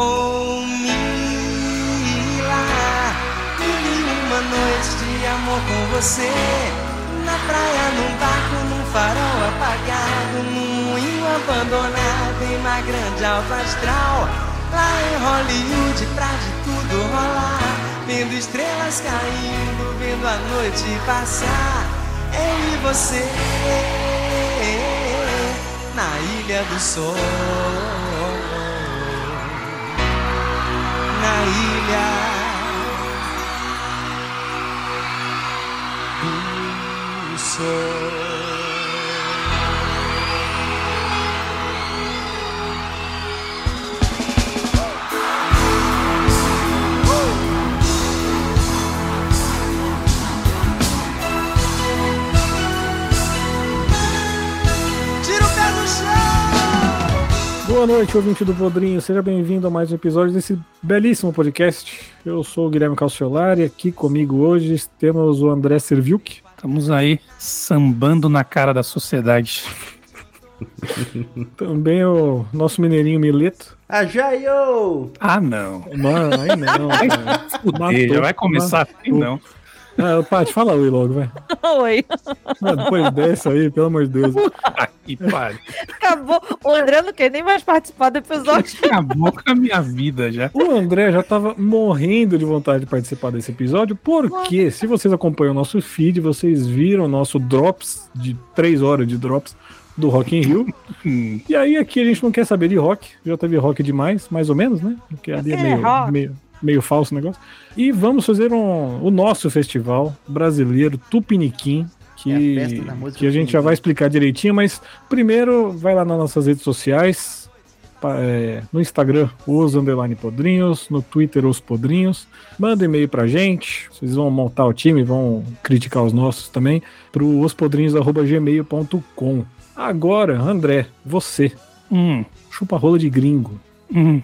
Oh, Mila, mil e uma noites de amor com você. Na praia, num barco, num farol apagado, num moinho abandonado, em uma grande alta astral. Lá em Hollywood, pra de tudo rolar. Vendo estrelas caindo, vendo a noite passar. Eu e você na ilha do sol. Na ilha do sol. Boa noite, ouvinte do Podrinho. Seja bem-vindo a mais um episódio desse belíssimo podcast. Eu sou o Guilherme Calciolari. Aqui comigo hoje temos o André Serviuk. Estamos aí sambando na cara da sociedade. Também o nosso mineirinho Mileto. Ajaio! Ah, não. Mano, aí não. cara. Fuder, já vai começar assim, matou. não. Ah, Paty, fala oi logo, vai. Oi. Ah, depois dessa aí, pelo amor de Deus. Que pariu. Acabou. O André não quer nem mais participar do episódio. Acabou com a minha vida já. O André já tava morrendo de vontade de participar desse episódio, porque se vocês acompanham o nosso feed, vocês viram o nosso drops de 3 horas de drops do Rock in Rio. Hum, E aí aqui a gente não quer saber de rock, já teve rock demais, mais ou menos, né? Porque ali é É, meio, rock. meio, meio falso o negócio. E vamos fazer um, o nosso festival brasileiro Tupiniquim, que, É a festa da música que a gente já vai explicar direitinho, mas primeiro vai lá nas nossas redes sociais, é, no Instagram, os underline podrinhos, no Twitter, os podrinhos. Manda e-mail pra gente, vocês vão montar o time, vão criticar os nossos também, pro ospodrinhos.gmail.com. Agora, André, você, hum, chupa rola de gringo. Hum.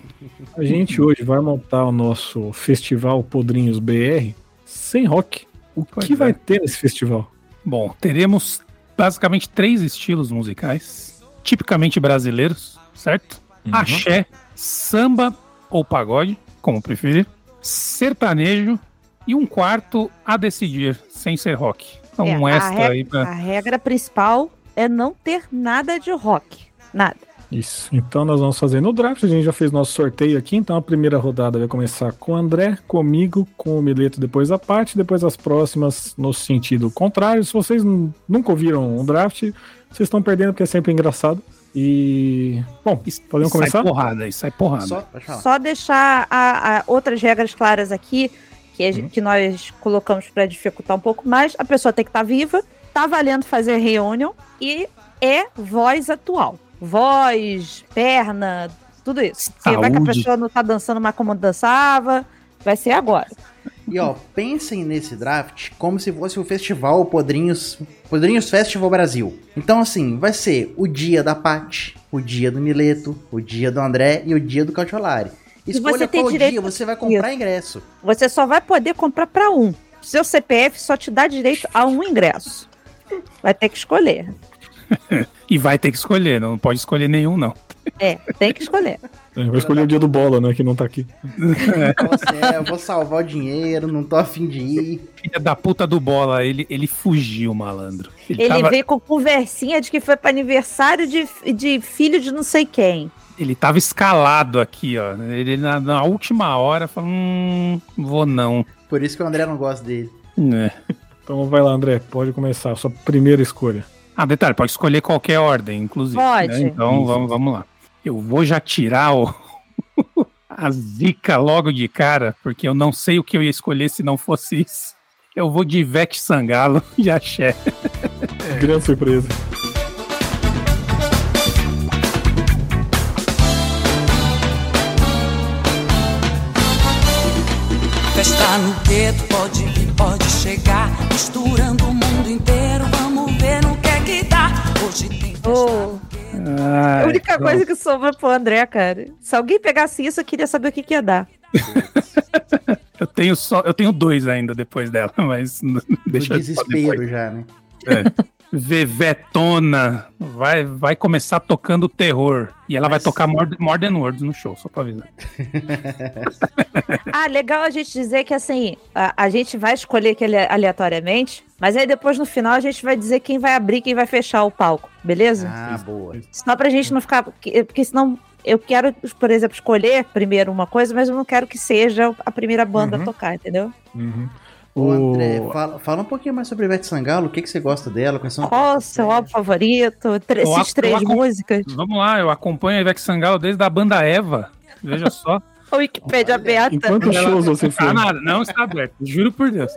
A gente hoje vai montar o nosso festival Podrinhos BR sem rock. O Pois que é. vai ter nesse festival? Bom, teremos basicamente três estilos musicais, tipicamente brasileiros, certo? Axé, samba ou pagode, como preferir, sertanejo e um quarto a decidir, sem ser rock. Então, É, um a extra regra- aí pra. A regra principal é não ter nada de rock. Nada. Isso. Então nós vamos fazer no draft. A gente já fez nosso sorteio aqui. Então a primeira rodada vai começar com o André, comigo, com o Mileto, depois a parte, depois as próximas no sentido contrário. Se vocês nunca ouviram um draft, vocês estão perdendo porque é sempre engraçado. E. Bom, podemos sai começar? porrada aí, sai porrada. Só. Só deixar a- a outras regras claras aqui, que, a gente- que nós colocamos para dificultar um pouco mais. A pessoa tem que estar viva, tá valendo fazer reunião e é voz atual. Voz, perna, tudo isso. Vai que a pessoa não tá dançando mais como dançava, vai ser agora. E ó, pensem nesse draft como se fosse o festival Podrinhos, Podrinhos Festival Brasil. Então assim, vai ser o dia da Paty, o dia do Mileto, o dia do André e o dia do Cautiolari. Escolha você tem qual direito dia você vai comprar ingresso. Você só vai poder comprar para um. Seu CPF só te dá direito a um ingresso. Vai ter que escolher. E vai ter que escolher, não pode escolher nenhum, não. É, tem que escolher. É, vai escolher o dia do bola, né? Que não tá aqui. Assim, é, eu vou salvar o dinheiro, não tô afim de ir. Filha da puta do bola, ele, ele fugiu, malandro. Ele, Ele tava, veio com conversinha de que foi para aniversário de, de filho de não sei quem. ele tava escalado aqui, ó. Ele na, na última hora falou: hum, vou não. Por isso que o André não gosta dele. É. Então vai lá, André. Pode começar. Sua primeira escolha. Ah, detalhe, pode escolher qualquer ordem, inclusive. Pode. né? Então vamos, vamos lá. Eu vou já tirar o. A zica logo de cara, porque eu não sei o que eu ia escolher se não fosse isso. Eu vou de Ivete Sangalo e Axé. Grande surpresa. Festa no gueto, pode vir, pode chegar. Misturando o mundo inteiro, Oh, a única coisa que sobra pro André, cara. Se alguém pegasse isso, eu queria saber o que, que ia dar. Eu tenho só, eu tenho dois ainda depois dela, mas deixa só desespero já, né? Vevetona vai, vai começar tocando terror. E ela vai tocar More, More Than Words no show, só pra avisar. Ah, legal a gente dizer que assim, a, a gente vai escolher aquele aleatoriamente, mas aí depois no final a gente vai dizer quem vai abrir, quem vai fechar o palco, beleza? Ah, boa. Só pra gente não ficar. Porque, porque senão eu quero, por exemplo, escolher primeiro uma coisa, mas eu não quero que seja a primeira banda Uhum. a tocar, entendeu? Uhum. Ô, André, fala, fala um pouquinho mais sobre Ivete Sangalo, o que, que você gosta dela, quais são... Qual o seu álbum favorito? Tre- Eu Esses três músicas. Vamos lá, eu acompanho a Ivete Sangalo desde a banda Eva. Veja só. A Wikipédia aberta. Em quantos shows você foi? Ah, nada, não está aberto, juro por Deus.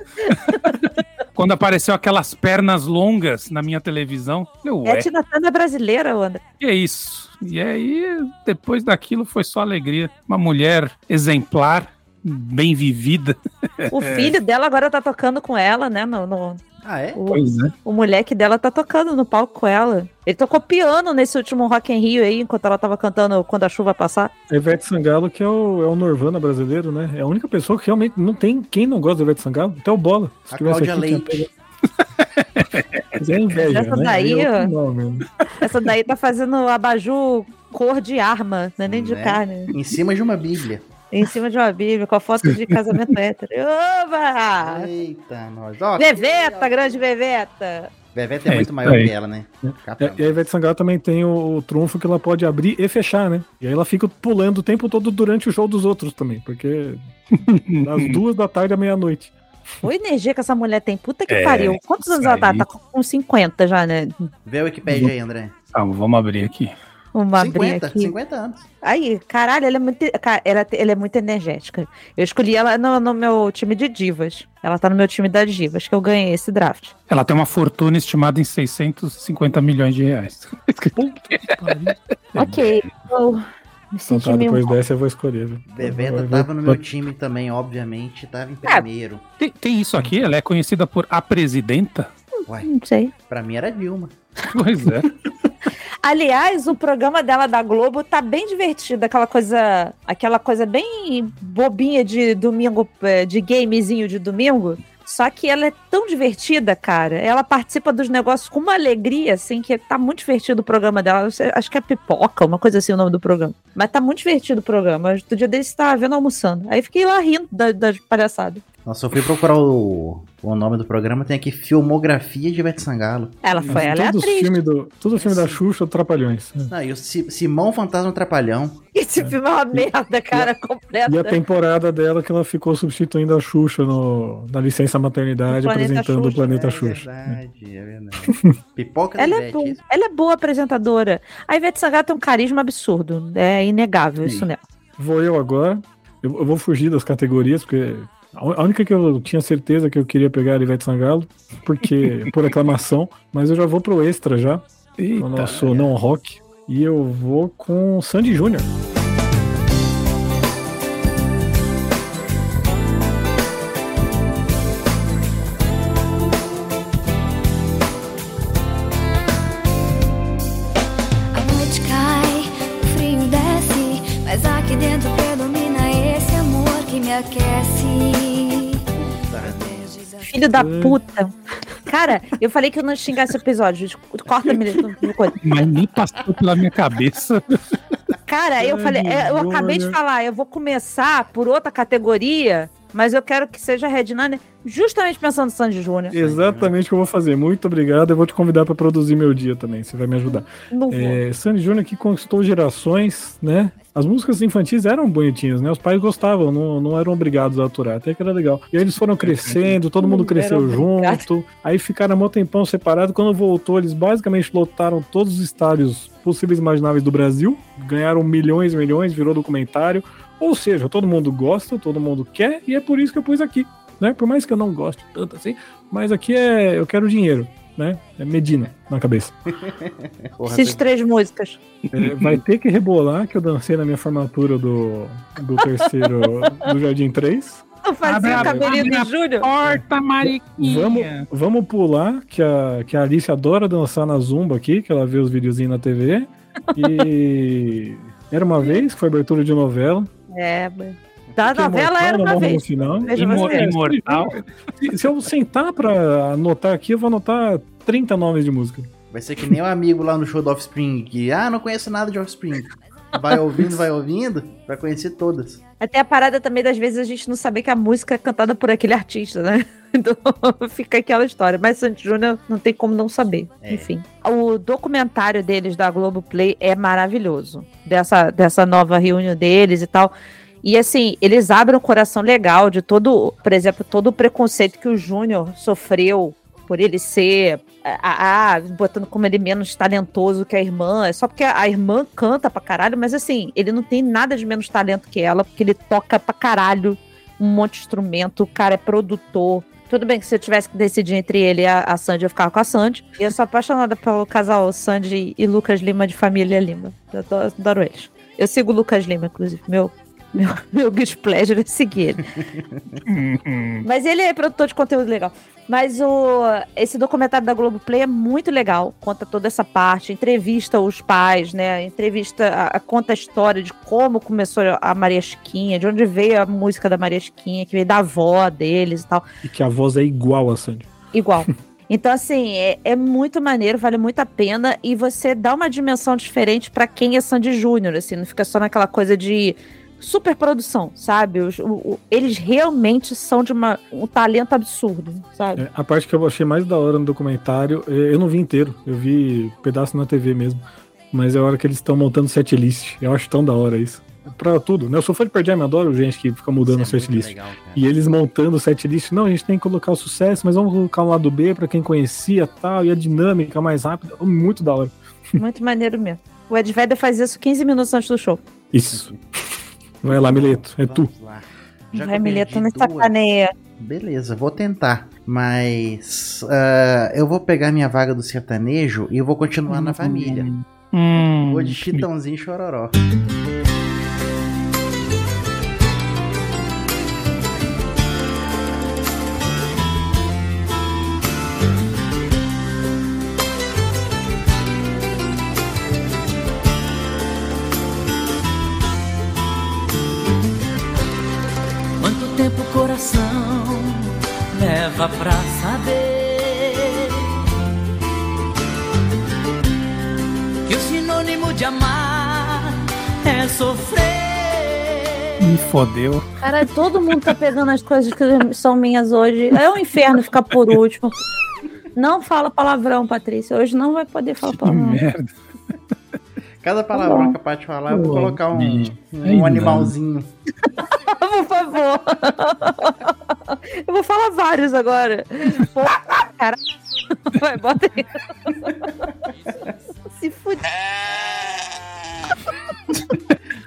Quando apareceu aquelas pernas longas na minha televisão, eu, É ué, a Tina brasileira, André. que é isso? E aí, depois daquilo, foi só alegria. Uma mulher exemplar, bem vivida. O filho dela agora tá tocando com ela, né? No, no- Ah, é? o, Pois é. o moleque dela tá tocando no palco com ela. Ele tocou piano nesse último Rock in Rio aí, enquanto ela tava cantando Quando a Chuva Passar. Ivete Sangalo, que é o, é o Norvana brasileiro, né? É a única pessoa que realmente não tem quem não gosta da Ivete Sangalo, até o Bola. Se A Cláudia aqui, Leite. Mas é inveja, Essa né? daí, Aí é nome, né? Essa daí tá fazendo abajur cor de arma, não é nem de Né? carne. Em cima de uma bíblia. Em cima de uma bíblia, com a foto de casamento hétero. Oba! Eita, nós. Ó, Veveta, grande Veveta! Beveta é, É muito maior aí. que ela, né? É, Capão. E a Ivete Sangalo também tem o, o trunfo que ela pode abrir e fechar, né? E aí ela fica pulando o tempo todo durante o show dos outros também, porque das duas da tarde à meia-noite. Ô, energia que essa mulher tem, puta que É, pariu. Quantos anos isso ela tá? aí. Tá com 50 já, né? Vê a Wikipedia aí, André. Tá, vamos abrir aqui. Uma abrir 50, aqui. 50 anos. Aí, caralho, ela é muito, ela, ela é muito energética. Eu escolhi ela no, no meu time de divas. Ela tá no meu time das divas, que eu ganhei esse draft. Ela tem uma fortuna estimada em 650 milhões de reais. Ok, eu me Então tá, meio... depois dessa eu vou escolher. Vai- tava no meu time também, obviamente. Tava em É. primeiro. Tem, tem isso aqui, ela é conhecida por a presidenta? Uai, Não sei. pra mim era Dilma. Pois é. Aliás, o programa dela da Globo tá bem divertido, aquela coisa, aquela coisa bem bobinha de domingo, eh, de gamezinho de domingo. Só que ela é tão divertida, cara. Ela participa dos negócios com uma alegria, assim, que tá muito divertido o programa dela. Acho que é pipoca, uma coisa assim o nome do programa. Mas tá muito divertido o programa. Do dia desse tava vendo almoçando. Aí fiquei lá rindo da- das palhaçadas. Nossa, eu fui procurar o, o nome do programa, tem aqui Filmografia de Ivete Sangalo. Ela foi, ela é atriz. filmes do, todo filme da Xuxa, Trapalhões. Não, e o Si- Simão Fantasma Trapalhão. Esse filme é uma merda, cara, completa. E a temporada dela que ela ficou substituindo a Xuxa no, na licença maternidade, apresentando o Xuxa. Planeta é Xuxa. verdade, é verdade. Pipoca Ela é, Ivete. ela é boa apresentadora. A Ivete Sangalo tem um carisma absurdo. É inegável isso nela. Vou eu agora. Eu, eu vou fugir das categorias, porque a única que eu tinha certeza que eu queria pegar era a Ivete Sangalo, porque por aclamação, mas eu já vou pro extra já, no nosso não rock, e eu vou com Sandy Júnior. Me aquece. Filho da puta. Cara, eu falei que eu não ia xingar esse episódio. Corta me coisa. Mas nem passou pela minha cabeça. Cara, eu falei, eu acabei de falar, eu vou começar por outra categoria, mas eu quero que seja Red Nine, justamente pensando no Sandy Júnior. Exatamente o que eu vou fazer. Muito obrigado. Eu vou te convidar para produzir meu dia também. Você vai me ajudar. Não. É, Sandy Júnior que conquistou gerações, né? As músicas infantis eram bonitinhas, né? Os pais gostavam, não, não eram obrigados a aturar, até que era legal. E aí eles foram crescendo, todo mundo cresceu junto. Aí ficaram um tempão separados. Quando voltou, eles basicamente lotaram todos os estádios possíveis e imagináveis do Brasil. Ganharam milhões e milhões, virou documentário. Ou seja, todo mundo gosta, todo mundo quer, e é por isso que eu pus aqui. Né? Por mais que eu não goste tanto assim, mas aqui é eu quero dinheiro, né? É Medina na cabeça. Porra, Esses tu- três músicas. É, vai ter que rebolar que eu dancei na minha formatura do, do terceiro do Jardim 3. Eu fazia Abre o cabelinho do Júnior. Porta, Vamos, mariquinha. vamos pular, que a, que a Alice adora dançar na Zumba aqui, que ela vê os videozinhos na TV. E era uma vez, que foi abertura de novela. É, da novela imortal, era uma vez. final. Imo- imortal. Se, se eu sentar pra anotar aqui, eu vou anotar 30 nomes de música. Vai ser que nem o amigo lá no show do Offspring, que, ah, não conheço nada de Offspring. Vai ouvindo, vai ouvindo, vai conhecer todas. Até a parada também, das vezes, a gente não saber que a música é cantada por aquele artista, né? Então fica aquela história. Mas Sandy Júnior não tem como não saber. É. Enfim. O documentário deles da Globoplay é maravilhoso. Dessa, dessa nova reunião deles e tal. E assim, eles abrem um coração legal de todo, por exemplo, todo o preconceito que o Júnior sofreu por ele ser a, a- botando como ele menos talentoso que a irmã, é só porque a irmã canta pra caralho, mas assim, ele não tem nada de menos talento que ela, porque ele toca pra caralho um monte de instrumento, o cara é produtor. Tudo bem que se eu tivesse que decidir entre ele e a, a Sandy, eu ficava com a Sandy. E eu sou apaixonada pelo casal Sandy e Lucas Lima de família Lima. Eu adoro, adoro eles. Eu sigo o Lucas Lima, inclusive. Meu, meu, meu guilty pleasure é seguir ele. Mas ele é produtor de conteúdo legal. Mas o, esse documentário da Globoplay é muito legal. Conta toda essa parte, entrevista os pais, né? Entrevista, a, a- conta a história de como começou a Maria Chiquinha, de onde veio a música da Maria Chiquinha, que veio da avó deles e tal. E que a voz é igual a Sandy. Igual. Então, assim, é, é muito maneiro, vale muito a pena. E você dá uma dimensão diferente pra quem é Sandy Júnior, assim, não fica só naquela coisa de superprodução, sabe? Os- o- o- eles realmente são de uma, um talento absurdo, sabe? É, a parte que eu achei mais da hora no documentário, é, eu não vi inteiro, eu vi pedaço na TV mesmo. Mas é a hora que eles estão montando setlist. Eu acho tão da hora isso. Pra tudo, né? Eu sou fã de Pearl Jam, adoro gente que fica mudando Isso é setlist. legal. E eles montando o setlist, não, a gente tem que colocar o sucesso, mas vamos colocar um lado B pra quem conhecia tal, e a dinâmica mais rápida. Muito da hora. Muito maneiro mesmo. O Ed Vedder faz isso 15 minutos antes do show. Isso. Vai lá, Mileto, é tu. Vamos lá. Já Vai, eu Mileto, me sacaneia. Beleza, vou tentar. Mas ah, eu vou pegar minha vaga do sertanejo e eu vou continuar na família. Hum, Vou de Chitãozinho e Chororó. Leva pra saber que o sinônimo de amar é sofrer? me fodeu. Cara, todo mundo tá pegando as coisas que são minhas hoje. É um inferno ficar por último. Não fala palavrão, Patrícia. Hoje não vai poder falar Que palavrão. merda. Cada palavrão que a Paty falar, eu vou colocar um, um Aí não. animalzinho. Por favor. Eu vou falar vários agora. Pô, cara. Vai, bota aí. Se fuder.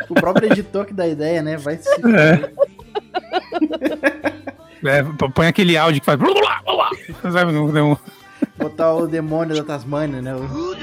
O próprio editor que dá ideia, né? Vai se. É. É, põe aquele áudio que faz. Sabe, um- um- Botar o demônio da Tasmânia, né? O-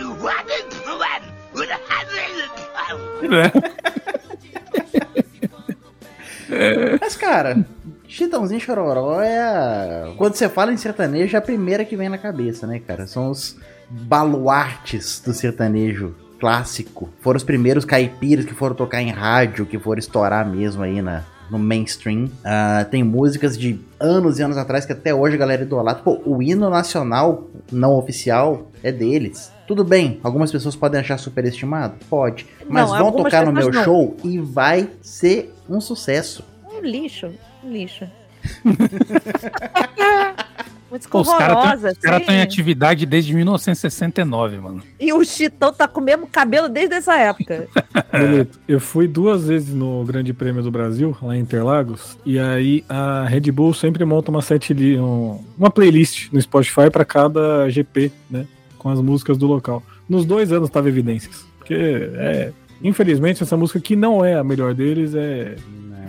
é. Mas, cara, Chitãozinho Chororó é a... Quando você fala em sertanejo, é a primeira que vem na cabeça, né, cara? São os baluartes do sertanejo clássico. Foram os primeiros caipiras que foram tocar em rádio, que foram estourar mesmo aí na, no mainstream. Ah, tem músicas de anos e anos atrás que até hoje a galera idolatra. Pô, o hino nacional não oficial é deles. Tudo bem, algumas pessoas podem achar superestimado? Pode. Mas Não, vão tocar no meu não. show e vai ser um sucesso. Um lixo. Um lixo. Música Pô, os caras estão em assim. atividade desde 1969, mano. E o Chitão tá com o mesmo cabelo desde essa época. Mileto, eu fui duas vezes no Grande Prêmio do Brasil, lá em Interlagos, e aí a Red Bull sempre monta uma set um- uma playlist no Spotify pra cada GP, né? Com as músicas do local. Nos dois anos tava evidências. Porque é. Infelizmente, essa música que não é a melhor deles é.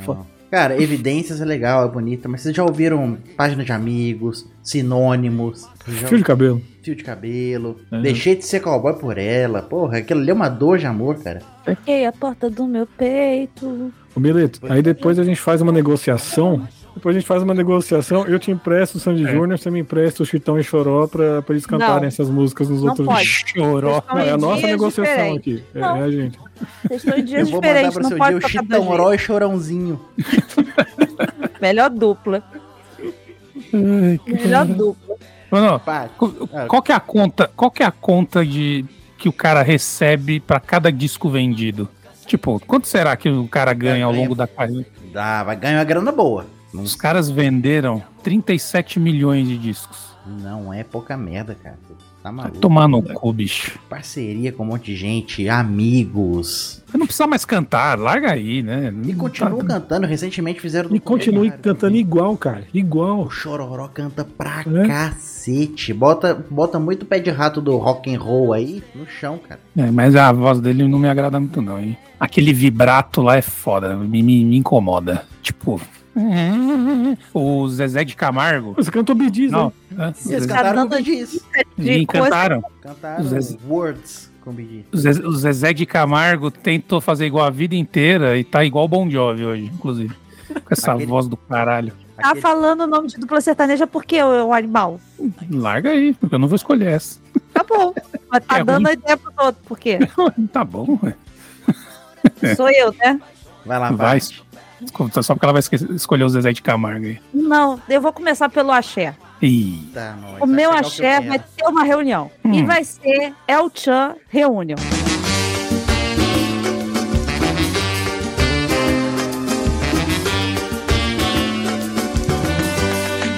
Foda. Cara, evidências é legal, é bonita, mas vocês já ouviram página de amigos, sinônimos, já Fio de cabelo. fio de cabelo, Uhum. deixei de ser cowboy por ela, porra, aquilo ali é uma dor de amor, cara. Toquei a porta do meu peito. O Mileto, aí depois a gente faz uma negociação. Depois a gente faz uma negociação, eu te empresto o Sandy É. Júnior, você me empresta o Chitão e Choró pra, pra eles cantarem Não. essas músicas nos Não outros pode. Choró. Estão Não, é a nossa dias negociação diferentes. aqui. É, Não. é a gente. Vocês estão em Eu dias vou mandar diferentes, pro não seu pode dia o Chitão e Chorãozinho. Melhor dupla. Melhor dupla. Qu- Ah. qual que é a conta? Qual que é a conta de que o cara recebe pra cada disco vendido? Tipo, quanto será que o cara ganha ao ganha- longo da carreira? dá, vai ganhar uma grana boa. Não, Os caras venderam 37 milhões de discos. não é pouca merda, cara. Tá Vai maluco. tomar no cu, bicho. Parceria com um monte de gente, amigos. Você não precisa mais cantar, larga aí, né? E Não continuam tá- cantando. Recentemente fizeram E continue cantando igual, cara. Igual. O Chororó canta pra É? cacete. Bota, bota muito pé de rato do rock and roll aí no chão, cara. É, mas a voz dele não me agrada muito, não, hein? Aquele vibrato lá é foda, me, me, me incomoda. Tipo. O Zezé de Camargo. Você cantou Bidiz, Não, né? Eles cantaram Bidiz. E cantaram. Cantaram Zezé- Words com Bidiz. O Zezé, o Zezé de Camargo tentou fazer igual a vida inteira e tá igual o Bon Jovi hoje, inclusive. Com essa Aquele- voz do caralho. Tá Aquele- falando o nome de dupla sertaneja porque o, o animal. Larga aí, porque eu não vou escolher essa. Tá bom. Mas tá É dando ruim. a ideia pro outro. Por quê? tá bom, ué. Sou eu, né? Vai lá, Vai. vai. Só porque ela vai escolher o Zezé de Camargo aí. Não, eu vou começar pelo axé. Ih, Tá, nós. O Vai meu axé vai ter uma reunião. E Hum. vai ser El Chan Reunion.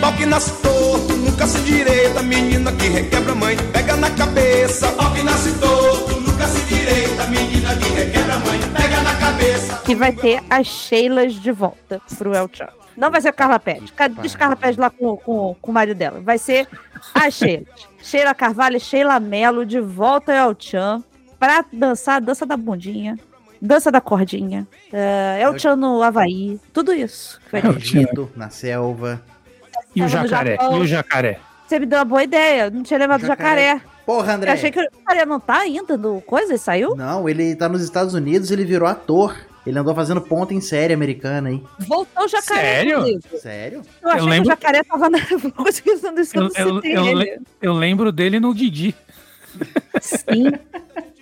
Pau que nasce torto, nunca se direita, menina que requebra mãe, pega na cabeça. Pau que nasce torto, se direita, menina que requebra a mãe, pega na cabeça. Que vai ter as Sheilas de volta pro El Chan. Não vai ser Carla Pérez. Diz Carla Pérez lá com, com, com o marido dela. Vai ser as Sheilas. Sheila Carvalho e Sheila Mello de volta ao El Chan pra dançar a dança da bundinha, dança da cordinha, uh, El Chan no Havaí, tudo isso. que vai ter. El. Egito, na selva. e o no jacaré? E o jacaré? Você me deu uma boa ideia, não tinha lembrado do Jacaré. jacaré. Porra, André. Eu achei que o jacaré não tá ainda no coisa, ele saiu? Não, ele tá nos Estados Unidos, ele virou ator. Ele andou fazendo ponta em série americana aí. Voltou o jacaré. Sério? inclusive. Sério? Eu achei que lembro- o jacaré tava na. Que eu Eu, não eu, citei eu, ele. le- eu lembro dele no Didi. Sim.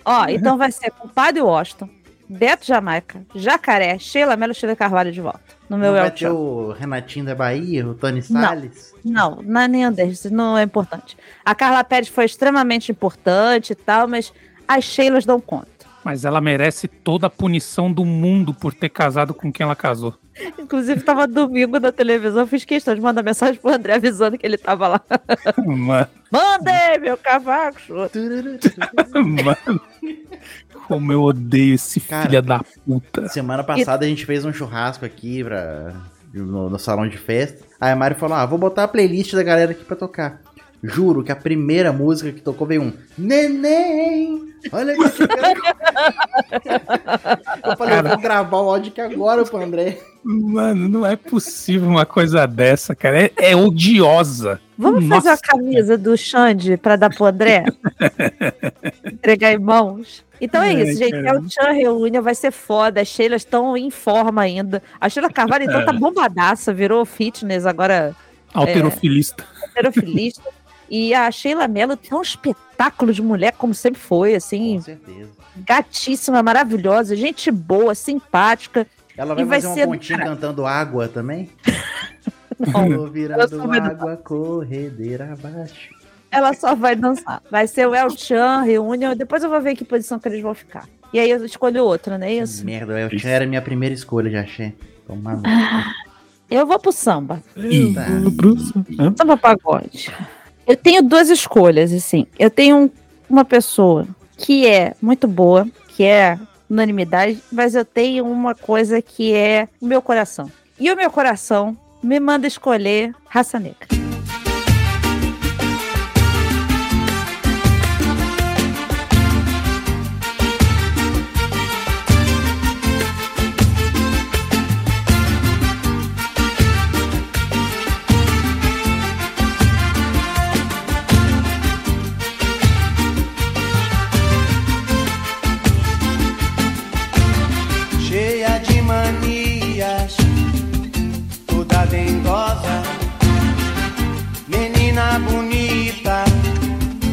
Ó, então vai ser com Padre Washington, Beto Jamaica, Jacaré, Sheila Mello, Sheila Carvalho de volta. No meu Não vai ter o Renatinho da Bahia, o Tony Não. Salles? Não, não é nem desse, não é importante. A Carla Pérez foi extremamente importante e tal, mas as Sheilas dão conta. Mas ela merece toda a punição do mundo por ter casado com quem ela casou. Inclusive, tava domingo na televisão, fiz questão de mandar mensagem pro André avisando que ele tava lá. Mano, Mandei, meu cavaco! mano, como eu odeio esse Cara. filho da puta. Semana passada a gente fez um churrasco aqui pra, no, no salão de festa. Aí a Mari falou: Ah, vou botar a playlist da galera aqui pra tocar. Juro que a primeira música que tocou veio um Neném! Olha que Eu falei, eu vou gravar o áudio aqui agora pro André. Mano, não é possível uma coisa dessa, cara. É, é odiosa. Vamos Nossa. fazer a camisa do Xande pra dar pro André? Entregar em mãos? Então é Ai, isso, gente. É caramba. o Chan Reunião, vai ser foda. As Sheilas estão em forma ainda. A Sheila Carvalho, então, É. tá bombadaça, virou fitness, agora Alterofilista. alterofilista. e a Sheila Mello tem um espetáculo de mulher, como sempre foi, assim, Com certeza. gatíssima, maravilhosa, gente boa, simpática. Ela vai E vai fazer ser uma pontinha cantando água também? Não, Tô virando água, corredeira abaixo. Ela só vai dançar. Vai ser o El Chan Reunião. Depois eu vou ver em que posição que eles vão ficar. E aí eu escolho outra, não é isso? Merda, eu tinha era a minha primeira escolha, já achei. Toma no Eu vou pro samba. Tá. Samba pagode. Eu tenho duas escolhas, assim. Eu tenho um- uma pessoa que é muito boa, que é unanimidade, mas eu tenho uma coisa que é o meu coração. E o meu coração me manda escolher raça negra.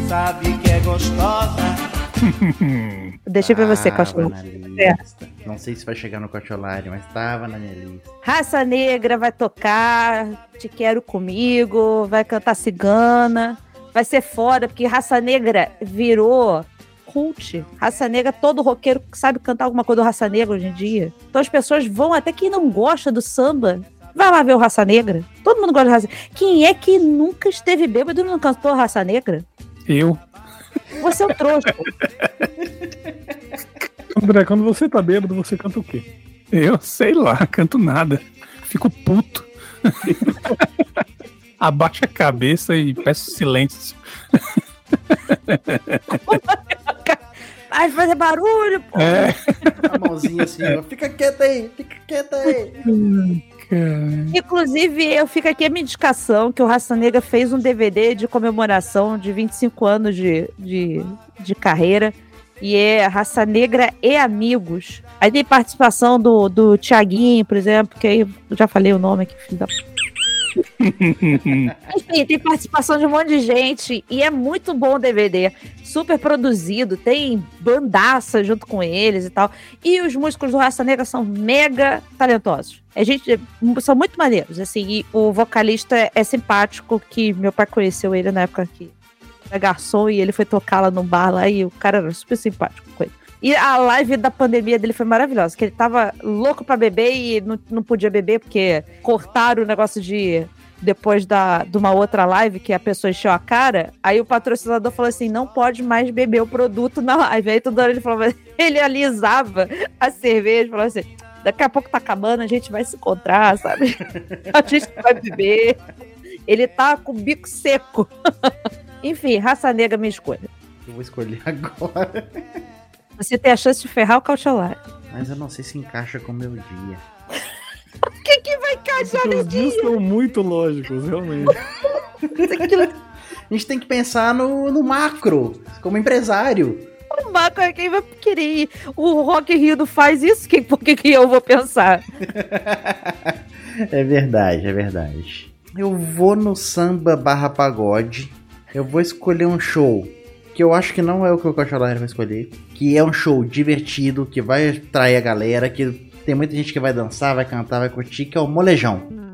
Sabe que é gostosa. Deixei pra você, na lista. Não sei se vai chegar no Cocholari, mas tava na minha lista. Raça Negra vai tocar, Te Quero Comigo, vai cantar Cigana. vai ser foda, porque Raça Negra virou cult. Raça Negra, todo roqueiro que sabe cantar alguma coisa do Raça Negra hoje em dia. Então as pessoas vão, até quem não gosta do samba, vai lá ver o Raça Negra. Todo mundo gosta de Raça Quem é que nunca esteve bêbado e não cantou Raça Negra? Eu. Você é o trouxa. André, quando você tá bêbado, você canta o quê? Eu sei lá, canto nada. Fico puto. Abaixa a cabeça e peço silêncio. Vai fazer barulho, pô. É. A mãozinha assim, ó. Fica quieta aí, fica quieta aí. Cara. Inclusive, eu fico aqui a minha indicação que o Raça Negra fez um DVD de comemoração de 25 anos de, de, de carreira. E é Raça Negra e Amigos. Aí tem participação do, do Tiaguinho, por exemplo, que aí eu já falei o nome aqui, filho da Tem participação de um monte de gente e é muito bom o DVD. Super produzido, tem bandaça junto com eles e tal. E os músicos do Raça Negra são mega talentosos. A gente são muito maneiros, assim. O vocalista é simpático, que meu pai conheceu ele na época que era garçom e ele foi tocar lá no bar lá e o cara era super simpático com ele. E a live da pandemia dele foi maravilhosa, que ele tava louco pra beber e não, não podia beber porque cortaram o negócio de depois da, de uma outra live que a pessoa encheu a cara, aí o patrocinador falou assim: não pode mais beber o produto na live. Aí toda hora ele falava, ele alisava a cerveja, falou assim: daqui a pouco tá acabando, a gente vai se encontrar, sabe? A gente vai beber. Ele tá com o bico seco. Enfim, raça negra, minha escolha. Eu vou escolher agora. Você tem a chance de ferrar o cautelar. Mas eu não sei se encaixa com o meu dia. O que, que vai encaixar no Os dias dia? são muito lógicos, realmente. A gente tem que pensar no, no macro, como empresário. O Marco é quem vai querer ir. O Rock Rio não faz isso, que, por que, que eu vou pensar? É verdade, é verdade. Eu vou no samba barra pagode. Eu vou escolher um show que eu acho que não é o que o Cachalari vai escolher. Que é um show divertido, que vai atrair a galera, que tem muita gente que vai dançar, vai cantar, vai curtir, que é o Molejão.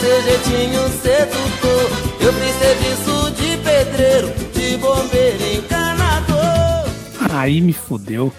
Seu jeitinho sedutor Eu fiz serviço de pedreiro De bombeiro encanador Aí me fudeu.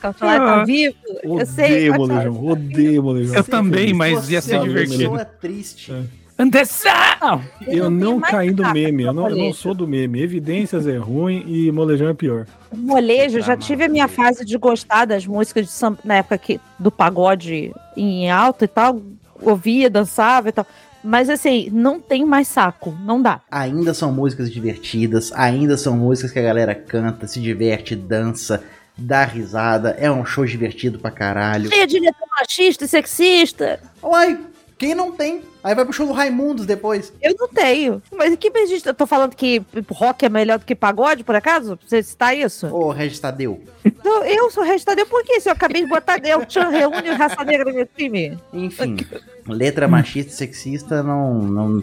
Cautelar tá vivo? Eu sei. Odeio molejão, odeio molejão. Eu também, mas Você ia ser é divertido. pessoa triste. É. Anderson! Eu não caí do meme, eu não, eu não sou do meme. Evidências é ruim e molejão é pior. Molejo, eu já Ah, tive a minha fase de gostar das músicas de samba, na época que, do pagode em alto e tal. Ouvia, dançava e tal. Mas assim, não tem mais saco. Não dá. Ainda são músicas divertidas, ainda são músicas que a galera canta, se diverte, dança, dá risada. É um show divertido pra caralho. Cheia de letra machista e sexista. Uai, quem não tem? Aí vai pro show do Raimundos depois. Eu não tenho. Mas que gente. Eu tô falando que rock é melhor do que pagode, por acaso? Você citar isso? Ô, Regis Tadeu. Então, eu sou restadeu por quê? Se eu acabei de botar. Eu te reúne raça negra no meu time. Enfim, letra machista e sexista não, não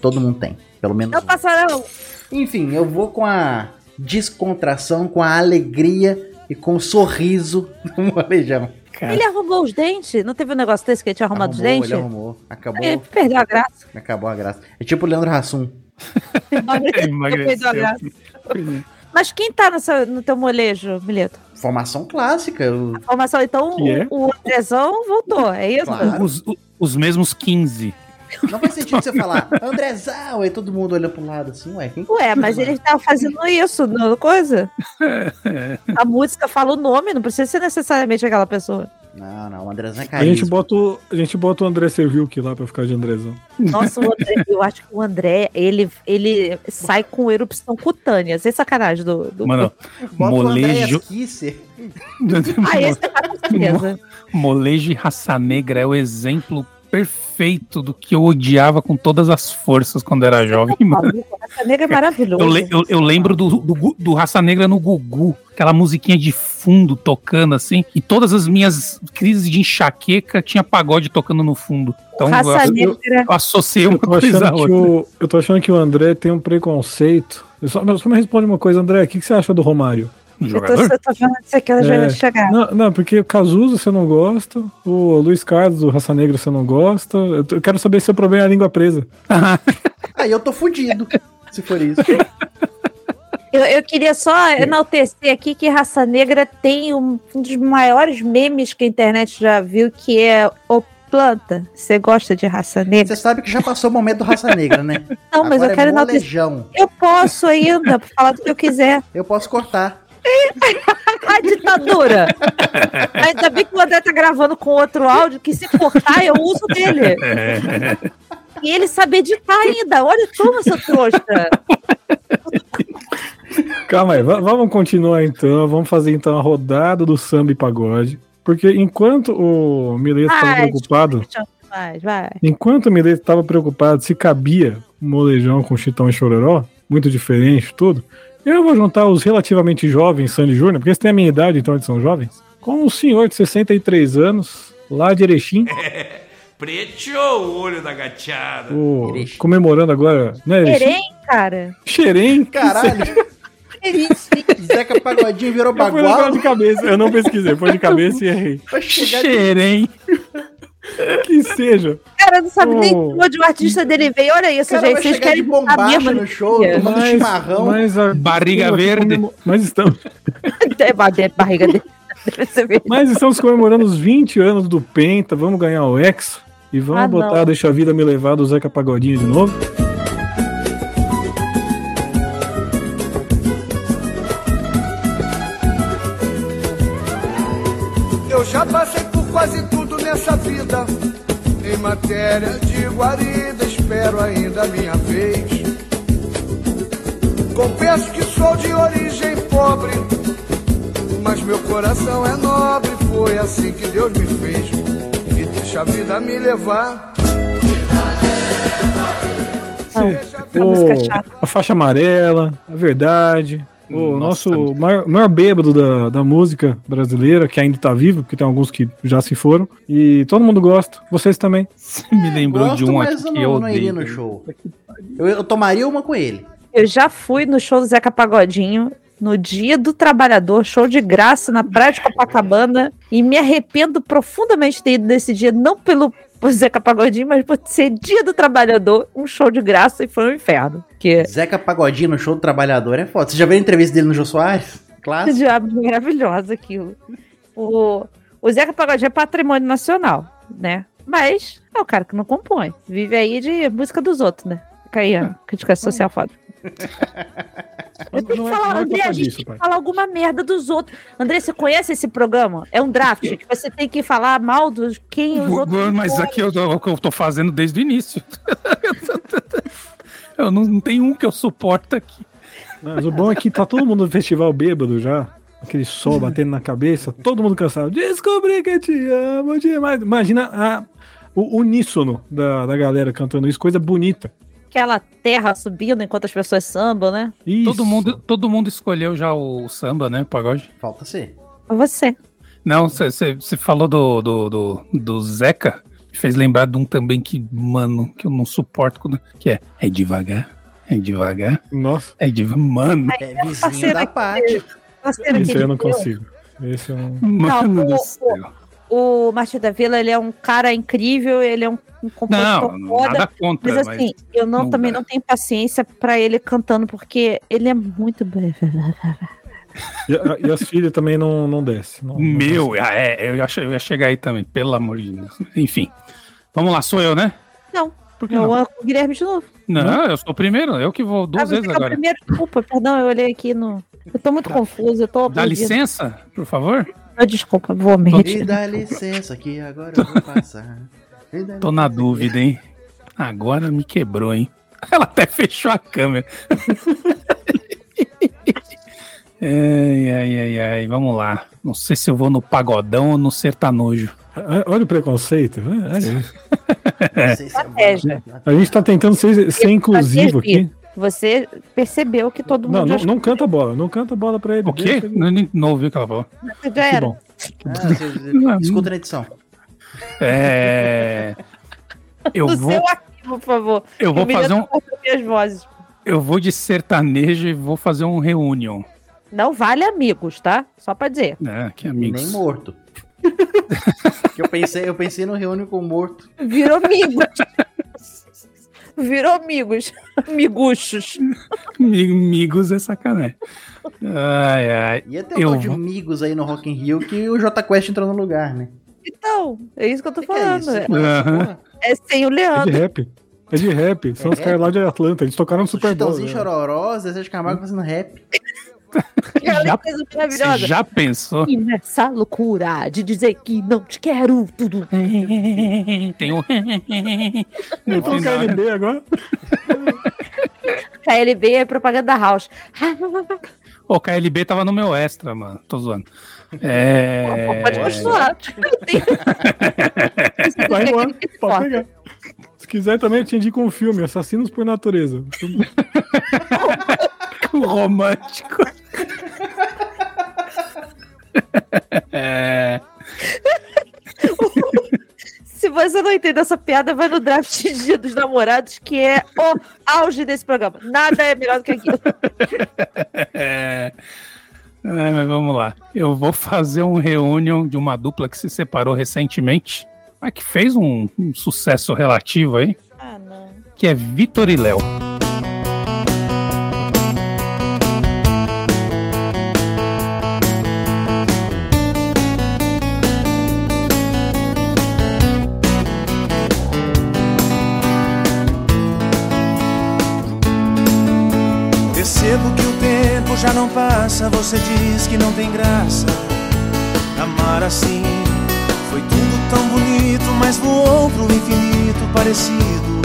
todo mundo tem, pelo menos Não um. passarão. Enfim, eu vou com a descontração, com a alegria e com o sorriso do molejão. Cara, Ele arrumou os dentes? Não teve um negócio desse que ele tinha arrumado os Arrumou, dentes? ele arrumou. Acabou, Ele perdeu a graça. acabou a graça. É tipo o Leandro Hassum. Perdeu a graça. Mas quem tá nessa, no teu molejo, Mileto? Formação clássica. o- Formação, então Que é? o, o Andrezão voltou, é isso? Claro. os, os mesmos 15. Não faz sentido você falar Andrezão, aí todo mundo olha pro lado assim, ué, quem Ué, mas ele tava fazendo isso, não coisa? A música fala o nome, não precisa ser necessariamente aquela pessoa. Não, não, o Andrezão é A gente, bota o, a gente bota o André Serviuk lá pra ficar de Andrezão. Nossa, o André, eu acho que o André, ele, ele sai com erupção cutânea, sem sacanagem do. do... Mano, Bota molejo. Ah, esse é com certeza. Molejo e raça negra é o exemplo perfeito do que eu odiava com todas as forças quando era jovem, mano. Raça Negra é maravilhoso. Eu, le- eu- eu lembro do, do, do Raça Negra no Gugu, aquela musiquinha de fundo tocando assim, e todas as minhas crises de enxaqueca tinha pagode tocando no fundo. Então Raça eu, Negra. eu associei uma Eu coisa o, eu tô achando que o André tem um preconceito. Eu só, só me responde uma coisa, André. O que, que você acha do Romário? Eu tô, jogador? eu tô vendo que você quer É. chegar. Não, não, porque o Cazuza você não gosta, o Luiz Carlos do Raça Negra você não gosta. Eu, tô- eu quero saber se o problema é a língua presa. Aí eu tô fudido, se for isso. Eu, eu queria só enaltecer aqui que Raça Negra tem um, um dos maiores memes que a internet já viu, que é o planta. Você gosta de Raça Negra? Você sabe que já passou o momento do Raça Negra, né? Não, mas Agora eu quero é enaltecer. Eu posso ainda falar do que eu quiser. Eu posso cortar. A ditadura! Ainda bem que o André tá gravando com outro áudio, que se cortar eu uso dele. E ele sabe editar ainda. Olha, toma, seu trouxa. Calma aí, va- vamos continuar então. Vamos fazer então a rodada do samba e pagode. Porque enquanto o Mileto estava preocupado, Vai, vai. enquanto o Mileto estava preocupado se cabia molejão com chitão e chororó, muito diferente tudo, eu vou juntar os relativamente jovens Sandy Júnior, porque eles têm a minha idade, então eles são jovens, com um senhor de 63 anos, lá de Erechim, Preteou o olho da gateada. o- comemorando agora, né, Erechim? Querem, cara? Xerém. Caralho. Zeca Pagodinho virou Eu bagual. de cabeça, eu não pesquisei, foi de cabeça e errei. Xerém. Que seja. Cara, não sabe nem Oh. de onde o artista dele veio. Olha isso, cara gente. Vocês de querem botar bombacha no show, tomando chimarrão. mas a- Barriga verde. Mas estamos, É ba- é barriga ser mesmo. mas estamos comemorando os 20 anos do Penta, vamos ganhar o Ex e vamos Ah, botar não. Deixa a Vida Me Levar do Zeca Pagodinho de novo. Eu já passei por quase tudo vida. Em matéria de guarida, espero ainda a minha vez. Confesso que sou de origem pobre, mas meu coração é nobre. Foi assim que Deus me fez. E deixa a vida me levar. A música é chata. O, a faixa amarela, a verdade. O Nossa. nosso maior, maior bêbado da, da música brasileira, que ainda tá vivo, porque tem alguns que já se foram. E todo mundo gosta, vocês também. Você me lembrou de Gosto, um mas aqui eu que não, eu não iria odeio. no show. Eu, eu tomaria uma com ele. Eu já fui no show do Zeca Pagodinho no dia do trabalhador, show de graça na praia de Copacabana, e me arrependo profundamente de ter ido nesse dia, não pelo por Zeca Pagodinho, mas por ser dia do trabalhador, um show de graça e foi um inferno. Que Zeca Pagodinho no show do trabalhador é foda. Você já viu a entrevista dele no Jô Soares? Clássico. diabo maravilhoso aquilo. O, o Zeca Pagodinho é patrimônio nacional, né? Mas é o cara que não compõe. Vive aí de música dos outros, né? Fica aí, ó, crítica social foda. Eu tenho que é- falar, é André, a gente disso, tem que falar alguma merda dos outros. André, você conhece esse programa? É um draft que você tem que falar mal dos quem os outros. Mas aqui é o que eu tô fazendo desde o início. Eu não, não tem um que eu suporto aqui. Mas o bom é que tá todo mundo no festival bêbado já. Aquele sol batendo na cabeça, todo mundo cansado. Descobri que te amo demais. Imagina a, o uníssono da, da galera cantando isso, coisa bonita. Aquela terra subindo enquanto as pessoas sambam, né? Isso. Todo mundo, todo mundo escolheu já o samba, né? Pagode. Falta ser. Foi você. Não, você falou do, do, do, do Zeca. Fez lembrar de um também que, mano, que eu não suporto. Quando, que é, é devagar, é devagar, Nossa, é devagar. Mano, É vizinho parceiro da. Parceiro esse aí eu não consigo. Esse eu não... mano o- do o- céu. O Martin da Vila, ele é um cara incrível, ele é um, um compositor Não, foda. nada contra, Mas mas, assim, eu não, não também dá. não tenho paciência pra ele cantando, porque ele é muito. E, a- e as filhas também não, não desce. Não, não Meu, ah, é, eu ia, eu ia chegar aí também, pelo amor de Deus. Enfim, vamos lá, sou eu, né? Não. Por que Eu não? amo o Guilherme de novo. Não, eu sou o primeiro, eu que vou duas Ah, vezes é o agora. primeiro, desculpa, perdão, eu olhei aqui no. Eu tô muito confusa, eu tô. Dá licença, por favor? Ah, Desculpa, vou me Me retirar. dá licença que agora eu vou passar. Me Tô na dúvida, hein? Agora me quebrou, hein? Ela até fechou a câmera. ai, ai, ai, ai, vamos lá. Não sei se eu vou no pagodão ou no sertanojo. Ah, Olha o preconceito. Não sei se é Estratégia. A gente tá tentando ser, ser inclusivo aqui. Você percebeu que todo Não, mundo não, já não canta bola, não canta bola pra ele. O quê? Não, não- não ouvi o que ela falou. já era. bom. Ah, Escuta na edição. É. Eu vou, seu arquivo, por favor. eu vou fazer um. cortando minhas vozes. Eu vou de sertanejo e vou fazer um reunion. Não vale amigos, tá? Só pra dizer. né? Que amigos. Nem morto. Que eu pensei, eu pensei no reúne com morto. Virou amigos. Virou amigos. Miguchos. Mi- Amigos é sacanagem. Ai, ai. Ia ter um Eu tal de amigos aí no Rock in Rio que o J Quest entrou no lugar, né? Então, é isso que eu tô Que que é isso? falando. Essa Aham. porra? É sem o É de Leandro. rap. É de rap. São É os caras lá de Atlanta. Eles tocaram no Super Bowl. Chitãozinho né? Chororó, Zezé de Camargo fazendo rap. Já- coisa maravilhosa. já pensou? E nessa loucura de dizer que não te quero tudo. Tem um. né? KLB agora. KLB é propaganda da House. O KLB tava no meu extra, mano. Tô zoando. É... Pode continuar. Vai embora. Pode pegar. Se quiser também, eu te indico um filme, Assassinos por Natureza. Romântico. é... Se você não entender essa piada, vai no draft Dia dos Namorados, que é o auge desse programa. Nada é melhor do que aquilo. É... é, mas vamos lá. Eu vou fazer um reunion de uma dupla que se separou recentemente, mas que fez um, um sucesso relativo aí, Ah, não. que é Vitor e Léo. Passa, você diz que não tem graça. Amar assim foi tudo tão bonito, mas voou pro infinito parecido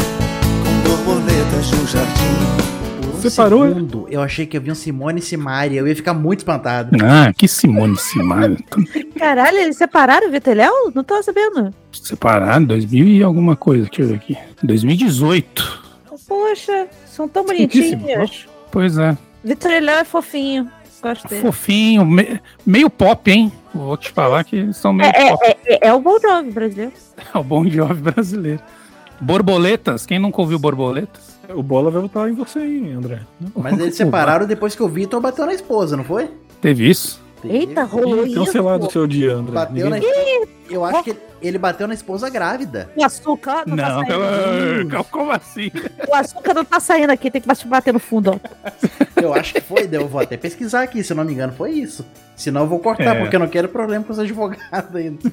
com borboletas no jardim. Por um Separou, né? segundo, eu achei que eu vi um Simone e Simaria. Eu ia ficar muito espantado. Ah, que Simone Simara. Caralho, eles separaram o Vitor e Léo? Não tô sabendo. Separado, 2000 e alguma coisa. Deixa eu ver aqui. 2018. Poxa, são tão bonitinhos. Pois é. Vitor e Léo é fofinho. Gosto dele. Fofinho, me- meio pop, hein? Vou te falar que são meio É, pop. é, é, é o Bon Jovi brasileiro. É o bom jovem brasileiro. Borboletas, quem nunca ouviu borboletas? O Bola vai votar em você aí, André. Mas eles separaram depois que o Vitor bateu na esposa, não foi? Teve isso? Eita, rolou isso. Cancelado o seu dia, André. Bateu na Eu acho que ele bateu na esposa grávida. O açúcar não, Não, tá saindo. eu- como assim? O açúcar não tá saindo aqui, tem que bater no fundo. ó. Eu acho que foi, eu vou até pesquisar aqui, se eu não me engano, foi isso. Senão eu vou cortar, É. porque eu não quero problema com os advogados ainda.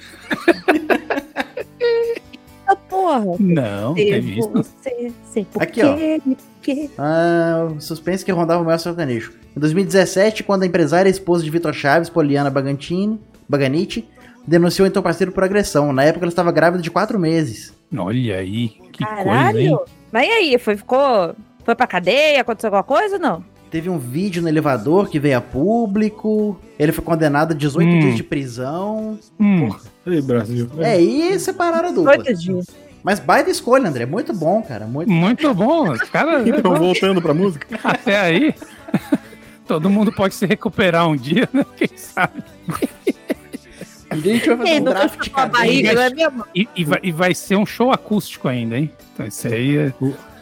Ah, porra. Não, teve isso. Você, sei por Aqui, quê, ó. por quê. Ah, o suspense que rondava o maior sertanejo. Em 2017, quando a empresária e esposa de Vitor Chaves, Poliana Bagantini, Baganiti, denunciou então o parceiro por agressão. Na época ela estava grávida de quatro meses. Olha aí, que coisa, hein? Caralho. Mas e aí, foi, ficou. Foi pra cadeia? Aconteceu alguma coisa ou não? Teve um vídeo no elevador que veio a público. Ele foi condenado a 18 Hum. dias de prisão. Hum, Ei, Brasil. É, e separaram a dupla. Mas baita escolha, André. Muito bom, cara. Muito... muito bom. Os caras, Então, voltando pra música. até aí, todo mundo pode se recuperar um dia, né? Quem sabe? Gente vai fazer Quem um draft barriga, não é mesmo? E, e vai, e vai ser um show acústico ainda, hein? Então isso aí é...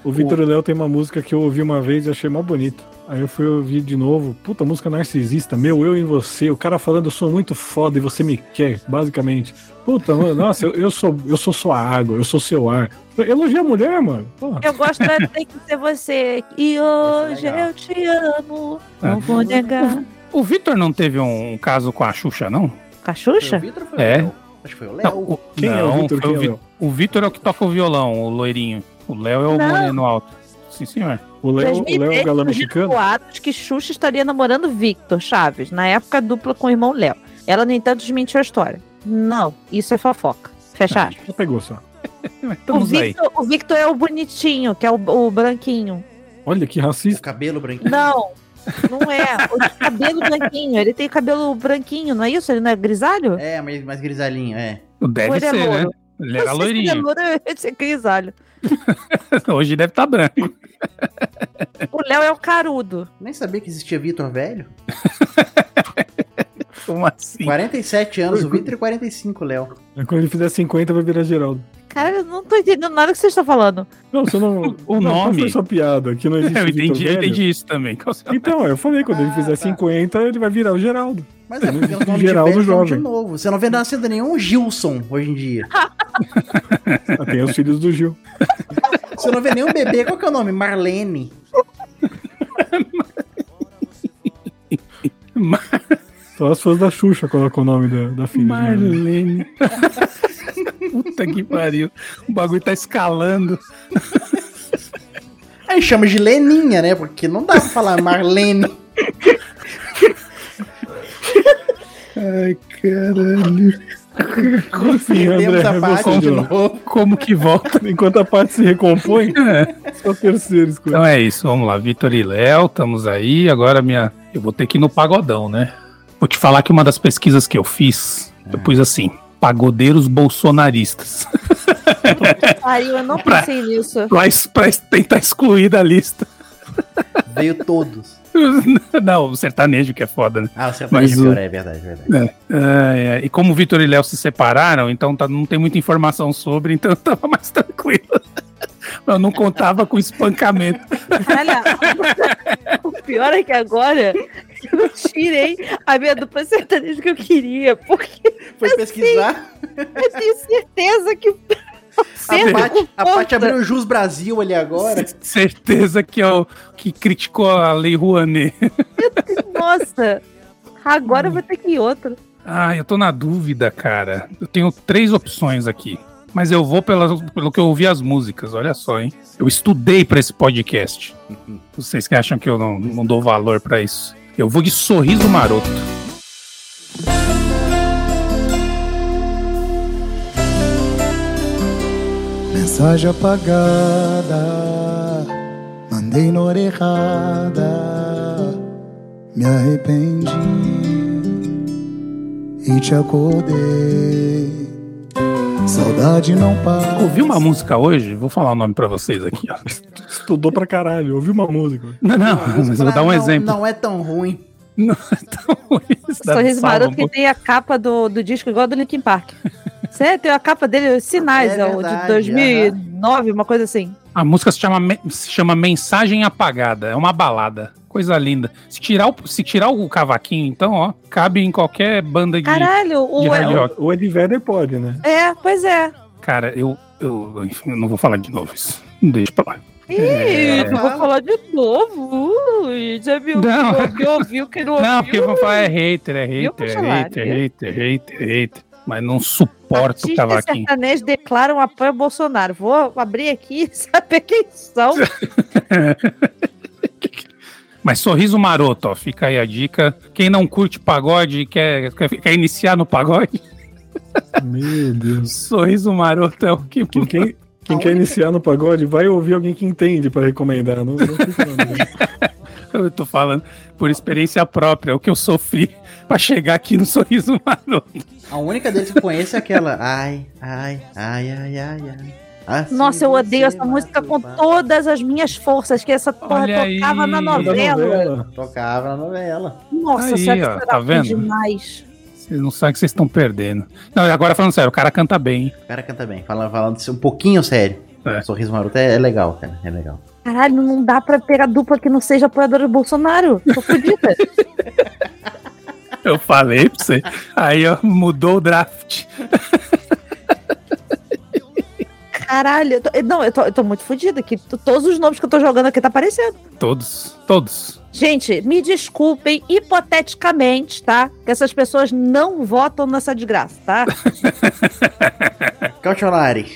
O Vitor e Léo tem uma música que eu ouvi uma vez e achei mó bonita. Aí eu fui ouvir de novo. Puta, música narcisista. Meu, eu em você. O cara falando, eu sou muito foda e você me quer, basicamente. Puta, mano, nossa, eu, eu sou, eu sou sua água, eu sou seu ar. Elogia a mulher, mano. Porra. Eu gosto da Tem que ser você. E hoje legal. eu te amo. Ah. Não vou negar. O Vitor não teve um caso com a Xuxa, não? Foi Cachucha? o Vitor ou foi É. o Léo? Acho que foi o Não, Léo. o, Quem é o não, Vitor? é o? O Vitor é o que toca o violão, o loirinho. O Léo é o Não. moreno alto. Sim, senhor. O Léo, o Léo é o galã mexicano. boatos que Xuxa estaria namorando Victor Chaves, na época dupla com o irmão Léo. Ela, no entanto, desmentiu a história. Não, isso é fofoca. Fecha aspas. Já pegou só. O. Victor, o Victor é o bonitinho, que é o, o branquinho. Olha que O racista. cabelo branquinho. Não, não é. O de cabelo branquinho. Ele tem cabelo branquinho, não é isso? Ele não é grisalho? É, mas mais grisalhinho, é. Deve é ser, né? louro? Ele era se ele é loirinho. louro, ser grisalho. Hoje deve estar branco. O Léo é o carudo. Nem sabia que existia Vitor Velho. Como assim? 47 anos, o Vitor e 45, Léo. Quando ele fizer 50, vai virar Geraldo. Cara, eu não tô entendendo nada que vocês estão falando. Não, você não. O não, nome. Foi sua piada? Que não existe Eu entendi, eu entendi isso também. Então, eu falei, quando ele Ah, fizer tá. 50, ele vai virar o Geraldo. Mas é porque o nome Geraldo de velho é nome de jovem. novo. Você não vê nascendo nenhum Gilson hoje em dia. Ah, Tem os filhos do Gil. Você não vê nenhum bebê. Qual que é o nome? Marlene. Só as fãs da Xuxa colocam o nome da, da filha. de Marlene. Puta que pariu. O bagulho tá escalando. Aí chama de Leninha, né? Porque não dá pra falar Marlene. Ai, caralho. Enfim, André, Temos a é parte você de de novo. novo. Como que volta? Enquanto a parte se recompõe, só o terceiro escolha. Então é isso, vamos lá. Vitor e Léo, estamos aí. Agora minha. Eu vou ter que ir no pagodão, né? Vou te falar que uma das pesquisas que eu fiz, eu pus assim: pagodeiros bolsonaristas. Pariu, eu não Pra- pensei nisso. pra, es- pra es- tentar excluir da lista. Veio todos. Não, o sertanejo que é foda, né? Ah, você Mas é o- pior, é verdade, é verdade. É, é, e como o Vitor e Léo se separaram, então tá- não tem muita informação sobre, então eu tava mais tranquilo. Eu não contava com espancamento. Olha, o pior é que agora eu não tirei a minha dupla sertaneja que eu queria, porque Foi pesquisar. eu tenho certeza que A Paty, a conta. Paty abriu o Jus Brasil ali agora. Certeza que é o que criticou a Lei Rouanet. Nossa, agora eu vou ter que ir outro. Ah, eu tô na dúvida, cara. Eu tenho três opções aqui. Mas eu vou pela, pelo que eu ouvi as músicas, olha só, hein? Eu estudei pra esse podcast. Vocês que acham que eu não, não dou valor pra isso. Eu vou de sorriso maroto. Mensagem apagada, mandei na hora errada, me arrependi e te acordei. Saudade não para. Ouvi uma música hoje, vou falar o nome pra vocês aqui, ó. Estudou pra caralho, ouviu uma música. Não, não, mas eu vou dar um Não- exemplo. Não é tão ruim. Não, então, isso dá- Sorriso um Maroto que tem a capa do, do disco igual a do Linkin Park. Você tem a capa dele, Sinais, É é, o de verdade, 2009, uma coisa assim. A música se chama, se chama Mensagem Apagada. É uma balada. Coisa linda. Se tirar o, se tirar o cavaquinho, então, ó, cabe em qualquer banda de. Caralho, o, de o- rock. O Ed Vedder pode, né? é, pois é. Cara, eu, eu, enfim, eu não vou falar de novo isso. Deixa pra lá. Ih, É. não vou falar de novo. Já me ouviu, Não. me ouviu, que não Não, porque ouviu. vão falar é hater, é Viu, hater, é hater, é hater, hater, hater. Mas não suporto o cavaquinho. sertanejos declaram apoio ao Bolsonaro. Vou abrir aqui e saber quem são. Mas sorriso maroto, ó, fica aí a dica. Quem não curte pagode e quer, quer, quer iniciar no pagode, Meu Deus. sorriso maroto é o que. Quem, quem, quem quer iniciar no pagode, vai ouvir alguém que entende pra recomendar. Não, não? Eu tô falando por experiência própria, o que eu sofri pra chegar aqui no sorriso maroto. A única deles que eu conheço é aquela. Ai, ai, ai, ai, ai, ai. Assim Nossa, eu odeio essa música com todas as minhas forças, que essa porra Olha aí, tocava na da Da novela. novela. Tocava na novela. Nossa, Aí, senhora, ó, tá vendo? demais. Vocês não sabem que vocês estão perdendo. Não, agora falando sério, o cara canta bem. hein? O cara canta bem. Falando, falando um pouquinho sério. É. Sorriso Maroto é, é legal, cara. É legal. Caralho, não dá pra pegar dupla que não seja apoiadora do Bolsonaro. Tô fodida. Eu falei pra você. Aí, ó, mudou o draft. Caralho, eu tô- não, eu tô, eu tô muito fodida aqui. Todos os nomes que eu tô jogando aqui tá aparecendo. Todos, todos. Gente, me desculpem, hipoteticamente, tá? Que essas pessoas não votam nessa desgraça, tá? Cautionari,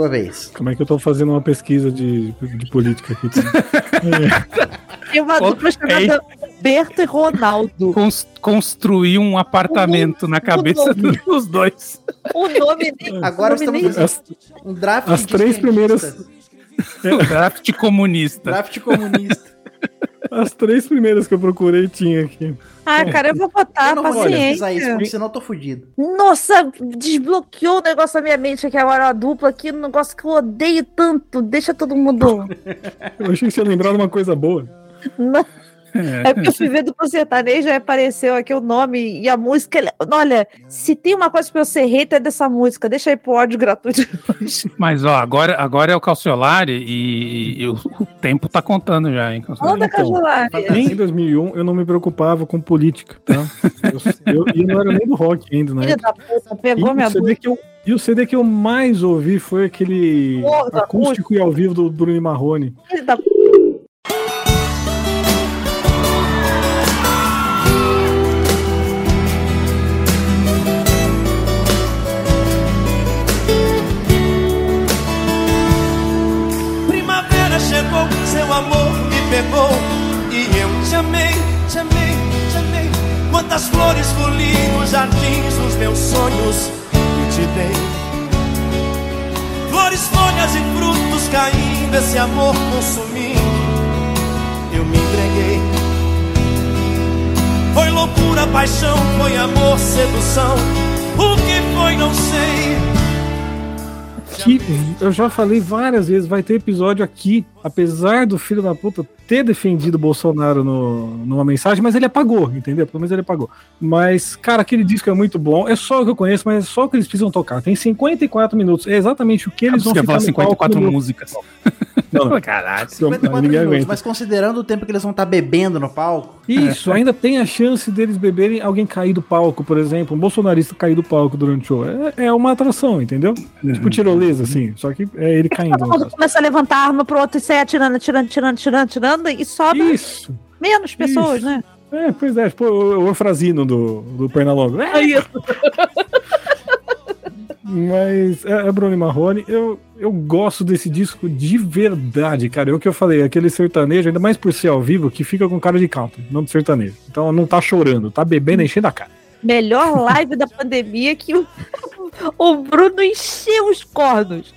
tua vez. Como é que eu tô fazendo uma pesquisa de, de política aqui? também? Tem uma dupla chamada Berto e Ronaldo. Cons- construir um apartamento na cabeça dos dois. O nome nem. Agora o nome nem- estamos As, Um draft As três primeiras- Draft comunista. Draft comunista. As três primeiras que eu procurei tinha aqui. Ah, cara, eu vou botar eu não vou pesquisar isso, paciência. porque senão eu tô fudido. Nossa, desbloqueou o negócio da minha mente aqui agora, a dupla aqui, um negócio que eu odeio tanto. Deixa todo mundo. Eu achei que você ia lembrar de uma coisa boa. Não. É porque eu fui ver duplo sertanejo e apareceu aqui o nome e a música. ele- Olha, se tem uma coisa pra eu ser hater é dessa música, deixa aí pro ódio gratuito. Mas, ó, agora, agora é o Calciolari e, e o, o tempo tá contando já, hein, Calciolari? Onda Então, Cajolari. Em 2001, eu não me preocupava com política, tá? Eu, eu- e não era nem do rock ainda, né? Filha da puta, E pegou minha o, CD dúvida. que eu, e o CD que eu mais ouvi foi aquele Porra, acústico e ao vivo do Bruno Marrone. Filha da pegou e eu te amei, te amei, te amei. Quantas flores os jardins dos meus sonhos que te dei. Flores, folhas e frutos caindo, esse amor consumindo. Eu me entreguei. Foi loucura, paixão, foi amor, sedução. O que foi, não sei. Que eu já falei várias vezes, vai ter episódio aqui, apesar do filho da puta ter defendido o Bolsonaro no, numa mensagem, mas ele apagou, entendeu? Pelo menos ele apagou. Mas, cara, aquele disco é muito bom, é só o que eu conheço, mas é só o que eles precisam tocar. Tem 54 minutos, é exatamente o que eles vão Você ficar falar no palco 54 no- músicas. Não, não. Caralho. 54 ninguém minutos, aguenta. mas considerando o tempo que eles vão estar bebendo no palco. Isso, ainda tem a chance deles beberem alguém cair do palco, por exemplo, um bolsonarista cair do palco durante o show. É, é uma atração, entendeu? Tipo tirolesa, assim, só que é ele caindo. Todo mundo começa a levantar a arma pro outro e sair atirando, atirando, atirando, atirando, atirando, e sobra Isso. menos pessoas, Isso. né? É, pois é, tipo o, o Orfrazino do, do Pernalonga. É, isso. Mas é, é Bruno e Marrone, eu, eu gosto desse disco de verdade, cara. É o que eu falei, aquele sertanejo, ainda mais por ser ao vivo, que fica com cara de country, não de sertanejo. Então não tá chorando, tá bebendo, enchendo a cara. Melhor live da pandemia que o, o Bruno encheu os cornos.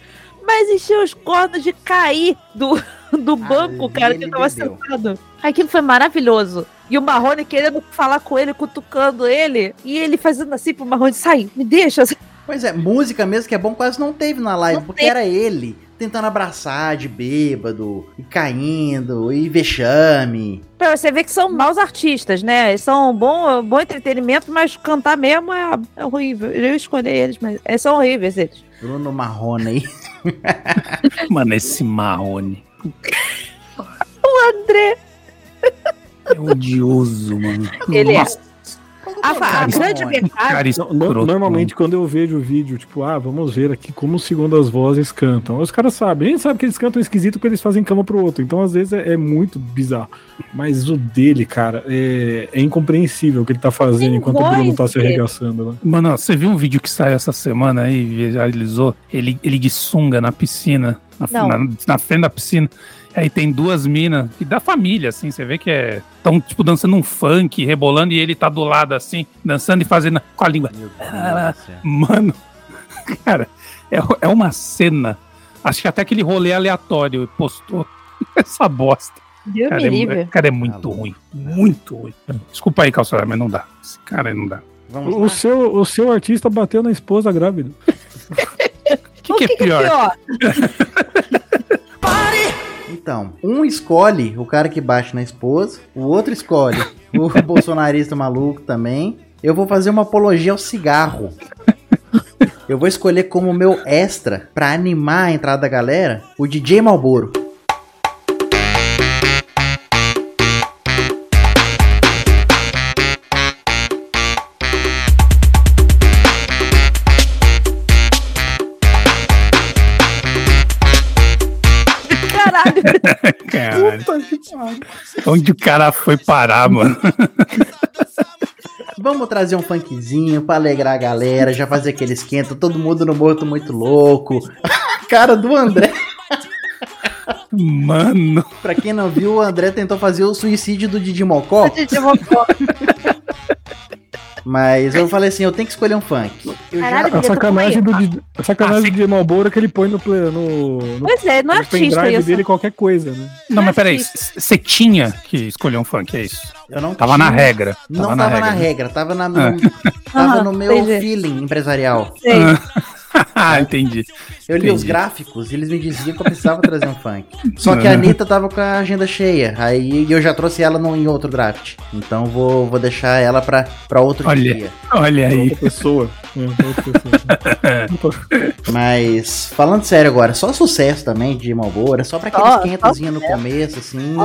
Mas encheu os cornos de cair do, do banco, Ali cara, que ele tava bebeu. sentado. Aquilo foi maravilhoso. E o Marrone querendo falar com ele, cutucando ele, e ele fazendo assim pro Marrone, sai, me deixa. Pois é, música mesmo que é bom quase não teve na live, Não porque teve. era ele tentando abraçar de bêbado, e caindo, e vexame. Pra você ver que são maus artistas, né? Eles São bom, bom entretenimento, mas cantar mesmo é, é horrível. Eu escolhi eles, mas é, são horríveis eles. Bruno Marrone aí. Mano, esse Marrone. O André, É odioso, mano. Ele é. A, a grande Marrone. verdade. No- normalmente, quando eu vejo o vídeo, tipo, ah, vamos ver aqui como segundo as vozes cantam. Os caras sabem, a gente sabe que eles cantam esquisito porque eles fazem cama pro outro. Então, às vezes, é, é muito bizarro. Mas o dele, cara, é, é incompreensível o que ele tá fazendo Tem enquanto o Bruno tá se arregaçando, né? Mano, você viu um vídeo que saiu essa semana aí, viralizou? Ele, ele de sunga na piscina, na, na, na frente da piscina. Aí tem duas minas, e da família, assim, você vê que é. Tão, tipo, dançando um funk, rebolando, e ele tá do lado, assim, dançando e fazendo com a língua. Ah, Mano, cara, é, é uma cena. Acho que até aquele rolê aleatório postou essa bosta. Deus Cara, me é, mu- livre. cara, é muito ruim. Muito ruim. Desculpa aí, Calçada, mas não dá. Esse cara aí não dá. Vamos O lá? seu, o seu artista bateu na esposa grávida. O que, que é pior? Então, um escolhe o cara que bate na esposa, o outro escolhe o bolsonarista maluco também. Eu vou fazer uma apologia ao cigarro. Eu vou escolher como meu extra, pra animar a entrada da galera, o DJ Malboro. Caralho. Onde o cara foi parar, mano? Vamos trazer um funkzinho pra alegrar a galera, já fazer aquele esquenta, todo mundo no morto muito louco. Cara do André. Mano. Pra quem não viu, o André tentou fazer o suicídio do Didi Mocó. Eu vou- Mas eu falei assim, eu tenho que escolher um funk. Eu já- Caralho, A Mileta, sacanagem do, é? A sacanagem do DJ Malboro é que ele põe no, play- no, no, Pois é, não é no artista pendrive isso. dele qualquer coisa, né? Não, mas peraí, você tinha que escolher um funk, é isso? Eu não Tava na tinha- regra. Não tava, na regra, tava, na, no, tava Aham, no meu entendi. feeling empresarial. Sei. ah, entendi. Eu li Entendi. os gráficos e eles me diziam que eu precisava trazer um funk. Só que a Anitta tava com a agenda cheia. Aí eu já trouxe ela no, em outro draft. Então vou, vou deixar ela pra, pra outro Olha. dia. Olha aí. Outra pessoa. É. Mas, falando sério agora, só sucesso também de Malboro. É só pra aquele Só- esquentazinho no começo, assim.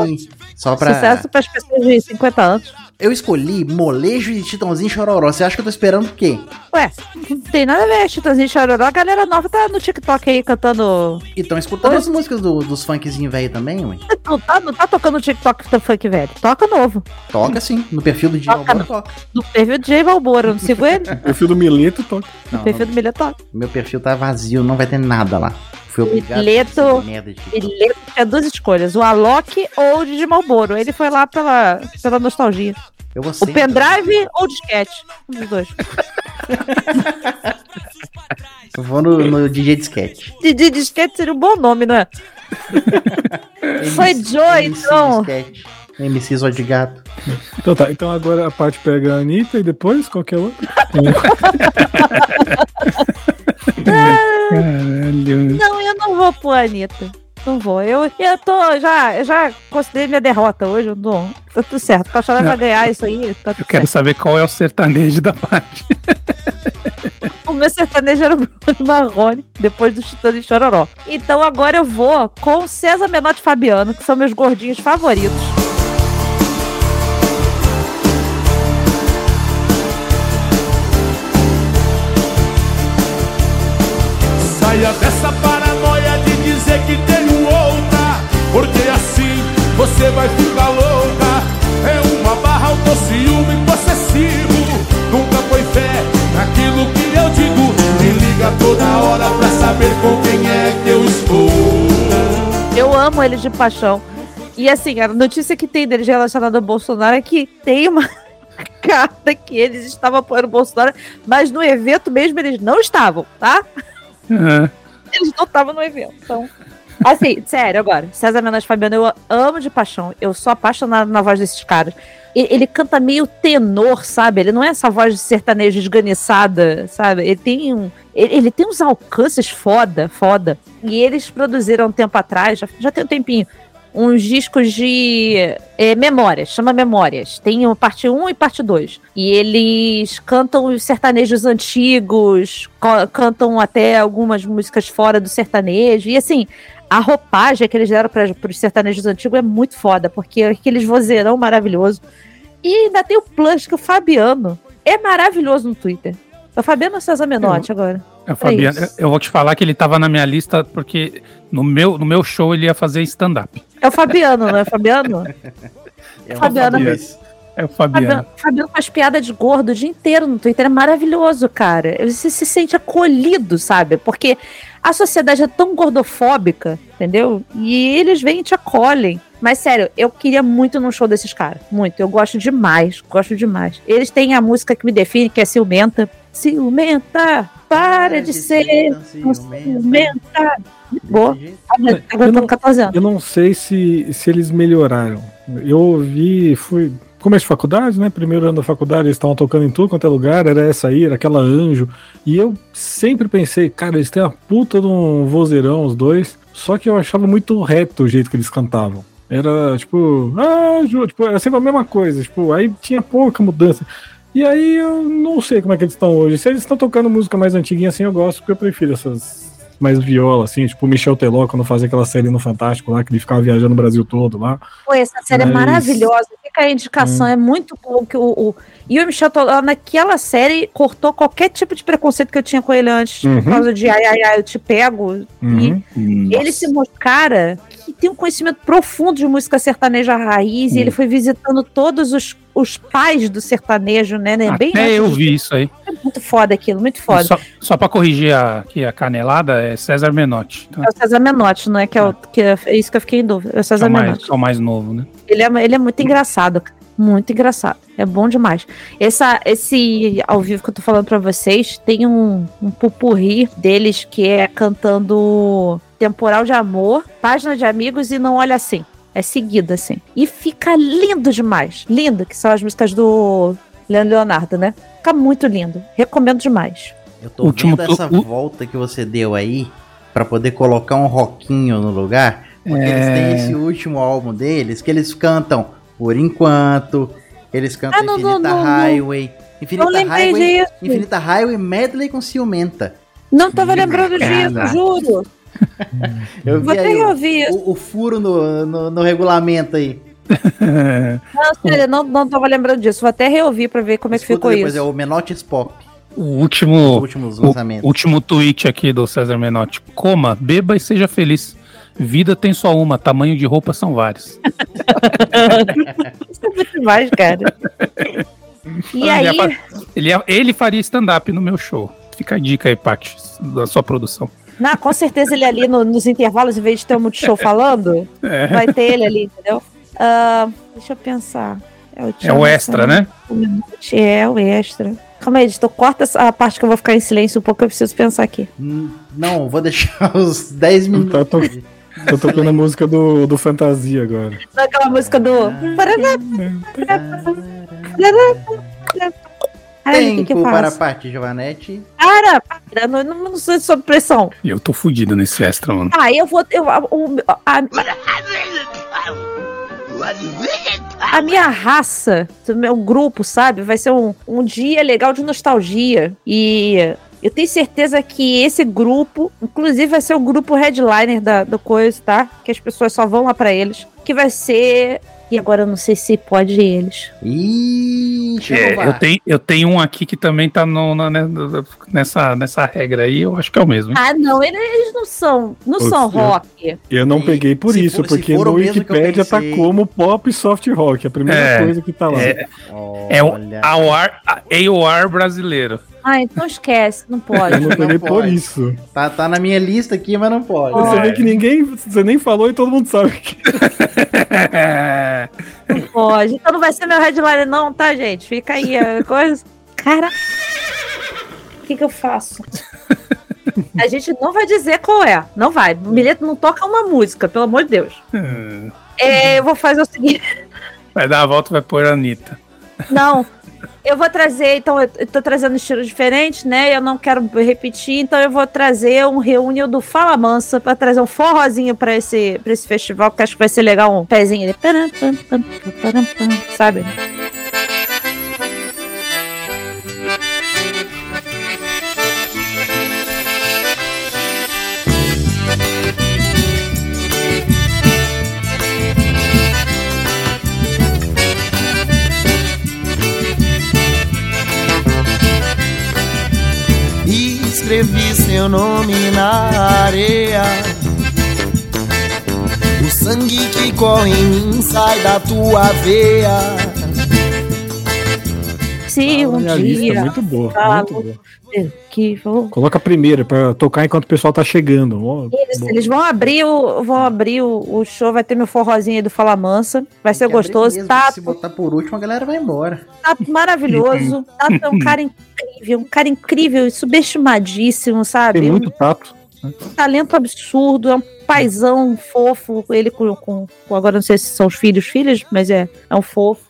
Só pra. Sucesso para as pessoas de 50 anos. Eu escolhi molejo de Titãozinho Chororó. Você acha que eu tô esperando o quê? Ué, não tem nada a ver, Chitãozinho Chororó. A galera nova tá no TikTok aí cantando. E tão escutando as músicas do- dos funkzinhos velho também, ué? Não tá, não tá tocando o TikTok do funk velho. Toca novo. Toca sim. No perfil do Malboro não. toca. No perfil do J Valboro. Eu não sigo ele. O perfil do Mileto toca. No Não, perfil do Milha toca. Meu perfil tá vazio, não vai ter nada lá. Fui obrigado a merda de tinha duas escolhas, o Alok ou o Didi Malboro. Ele foi lá pela, pela nostalgia. O pendrive ou o disquete? Um dos dois. Eu vou no, no DJ Disquete. Didi Disquete seria um bom nome, não é? Foi Joe, MC então. Disquete. MC Zó de Gato. Então tá, então agora a parte pega a Anitta e depois qualquer outra. Caralho. Não, eu não vou pro Anitta. Não vou. Eu, eu tô. Já, eu já considerei minha derrota hoje. Eu não, tá tudo certo. Cachorro vai ganhar isso aí. Tá Eu quero certo. saber qual é o sertanejo da parte. O meu sertanejo era o Bruno Marrone, depois do Chitão de Chororó. Então agora eu vou com o César Menotti e Fabiano, que são meus gordinhos favoritos. Porque assim você vai ficar louca É uma barra autociúme possessivo Nunca foi fé naquilo que eu digo Me liga toda hora pra saber com quem é que eu estou Eu amo eles de paixão. E assim, a notícia que tem deles relacionada ao Bolsonaro é que tem uma carta que eles estavam apoiando o Bolsonaro, mas no evento mesmo eles não estavam, tá? Ah, Eles não estavam no evento. Então, assim, sério, agora, César Menotti Fabiano, eu amo de paixão. Eu sou apaixonada na voz desses caras. Ele, ele canta meio tenor, sabe? Ele não é essa voz de sertanejo esganiçada, sabe? Ele tem um. Ele, ele tem uns alcances foda, foda. E eles produziram um tempo atrás, já, já tem um tempinho, uns discos de é, memórias, chama Memórias. Tem o parte 1 e parte 2. E eles cantam os sertanejos antigos, cantam até algumas músicas fora do sertanejo. E assim, a roupagem que eles deram para os sertanejos antigos é muito foda, porque é aqueles vozeirão maravilhoso. E ainda tem o plus que o Fabiano é maravilhoso no Twitter. É o Fabiano César Menotti agora. é o Fabiano, isso. eu vou te falar que ele tava na minha lista porque no meu, no meu show ele ia fazer stand-up. É o Fabiano, não é Fabiano? É Fabiano. Fabiano. É o Fabiano. Fabiano, Fabiano faz piada de gordo o dia inteiro no Twitter. É maravilhoso, cara. Você se sente acolhido, sabe? Porque a sociedade é tão gordofóbica, entendeu? E eles vêm e te acolhem. Mas sério, eu queria muito num show desses caras. Muito. Eu gosto demais. Gosto demais. Eles têm a música que me define, que é Ciumenta. Ciumenta, para de ser um ciumenta. Boa. Aguentando 14 anos. Eu não sei se, se eles melhoraram. Eu ouvi, fui. Começo de faculdade, né? Primeiro ano da faculdade, eles estavam tocando em tudo quanto é lugar, era essa aí, era aquela anjo. E eu sempre pensei, cara, eles têm a puta de um vozeirão, os dois. Só que eu achava muito reto o jeito que eles cantavam. Era tipo, ah, Ju", tipo, era sempre a mesma coisa. Tipo, aí tinha pouca mudança. E aí eu não sei como é que eles estão hoje. Se eles estão tocando música mais antiguinha assim, eu gosto, porque eu prefiro essas mais viola, assim, tipo o Michel Teló, quando fazia aquela série no Fantástico lá, que ele ficava viajando o Brasil todo lá. Pô, essa série Mas- é maravilhosa. Fica a indicação, é muito bom que o, o... E o Michel Teló, naquela série, cortou qualquer tipo de preconceito que eu tinha com ele antes, Uhum. por causa de ai, ai, ai, eu te pego. Uhum. E ele se mostrou cara que tem um conhecimento profundo de música sertaneja raiz, e ele foi visitando todos os, os pais do sertanejo, né? né? Bem Até antes eu de- vi isso aí. É muito foda aquilo, muito foda. Só, só pra corrigir a, aqui a canelada, é César Menotti. Então, É o César Menotti, não é? Que é, o, que é, é isso que eu fiquei em dúvida. É o é, César o mais, Menotti. é o mais novo, né? Ele é, ele é muito engraçado. Muito engraçado. É bom demais. Essa, esse ao vivo que eu tô falando pra vocês, tem um, um pupurri deles que é cantando Temporal de Amor, Página de Amigos e Não Olha Assim. É seguida, assim. E fica lindo demais. Lindo, que são as músicas do Leandro Leonardo, né? Fica muito lindo. Recomendo demais. Eu tô Último vendo essa o- volta que você deu aí pra poder colocar um rockinho no lugar. Porque eles É. têm esse último álbum deles que eles cantam Por Enquanto, eles cantam Ah, não, Infinita não, não. Highway. Infinita Highway, disso. Infinita Highway Medley com Ciumenta. Não tava lembrando disso, juro. Eu Vou vi o, o- furo no, no, no regulamento aí. Não, sério, não, não tava lembrando disso. Vou até reouvir pra ver como é que Escuta ficou depois, isso. é o Menotes Pop. o último, o último tweet aqui do César Menotti. Coma, beba e seja feliz. Vida tem só uma, tamanho de roupa são vários. Isso é muito demais, cara. E Ele aí, Ele, ele faria stand-up no meu show. Fica a dica aí, Paty, da sua produção. Não, com certeza ele ali no- nos intervalos, em vez de ter um multishow falando, É, vai ter ele ali, entendeu? Ah, deixa eu pensar. é o Thiago extra, Sá- né? O Menotti É, o extra. Calma aí, editor, corta essa parte que eu vou ficar em silêncio um pouco, eu preciso pensar aqui. Hum, Não, vou deixar os 10 minutos. Tá, tô- Tô tocando a música do, do Fantasia agora. Aquela música do. Ai, o que que eu Tempo para a parte, Giovanetti. Para, para, não, não, não sou sob pressão. E eu tô fudido nesse extra, mano. Ah, eu vou. Eu, a, o- a, a minha raça, do meu grupo, sabe? Vai ser um, um dia legal de nostalgia. E eu tenho certeza que esse grupo, inclusive, vai ser o grupo headliner da, do coisa, tá? Que as pessoas só vão lá pra eles. Que vai ser. E agora eu não sei se pode eles. Ih, É, eu, tenho, eu tenho um aqui que também tá no- na- né, nessa, nessa regra aí, eu acho que é o mesmo. hein? Ah, não, eles, não são. Não Putz, são rock. Eu não E peguei por isso, for- porque no Wikipedia tá como pop soft rock, a primeira É, coisa que tá lá. é. É o Olha. AOR, AOR brasileiro. Ah, então esquece, não Eu pode. não peguei Não por pode. isso. Tá, tá na minha lista aqui, mas não pode. Você vê que ninguém. Você nem falou e todo mundo sabe que. Não pode. Então não vai ser meu headliner, não, tá, gente? Fica aí a coisa. Cara. O que, que eu faço? A gente não vai dizer qual é. Não vai. O Mileto não toca uma música, pelo amor de Deus. É, eu vou fazer o seguinte. Vai dar a volta e vai pôr a Anitta. Não. Eu vou trazer, então, eu tô trazendo um estilo diferente, né? Eu não quero repetir, então eu vou trazer um reúne do Fala Mansa pra trazer um forrozinho pra esse, pra esse festival, que acho que vai ser legal um pezinho ali. Sabe? Escrevi seu nome na areia. O sangue que corre em mim sai da tua veia. Se um Olha a lista, dia muito boa. falo Muito boa. que vou. Coloca a primeira pra tocar enquanto o pessoal tá chegando. Eles, boa. eles vão abrir o vão abrir o, o show, vai ter meu forrozinho aí do Fala Mansa, vai ser gostoso, mesmo, tá, Se botar por último, a galera vai embora. tá maravilhoso, tá é um cara incrível, um cara incrível e subestimadíssimo, sabe? Tem muito tato. um talento absurdo, é um paizão fofo, ele com, com, com- agora não sei se são os filhos, filhas, mas é, é um fofo,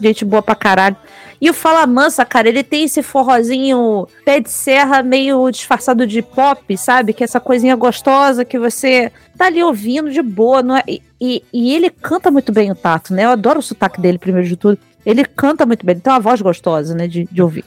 gente boa pra caralho. E o Fala Mansa, cara, ele tem esse forrozinho pé de serra meio disfarçado de pop, sabe? Que é essa coisinha gostosa que você tá ali ouvindo de boa, não é? E, e, e ele canta muito bem o Tato, né? Eu adoro o sotaque dele, primeiro de tudo. Ele canta muito bem, ele tem uma voz gostosa, né, de, de ouvir.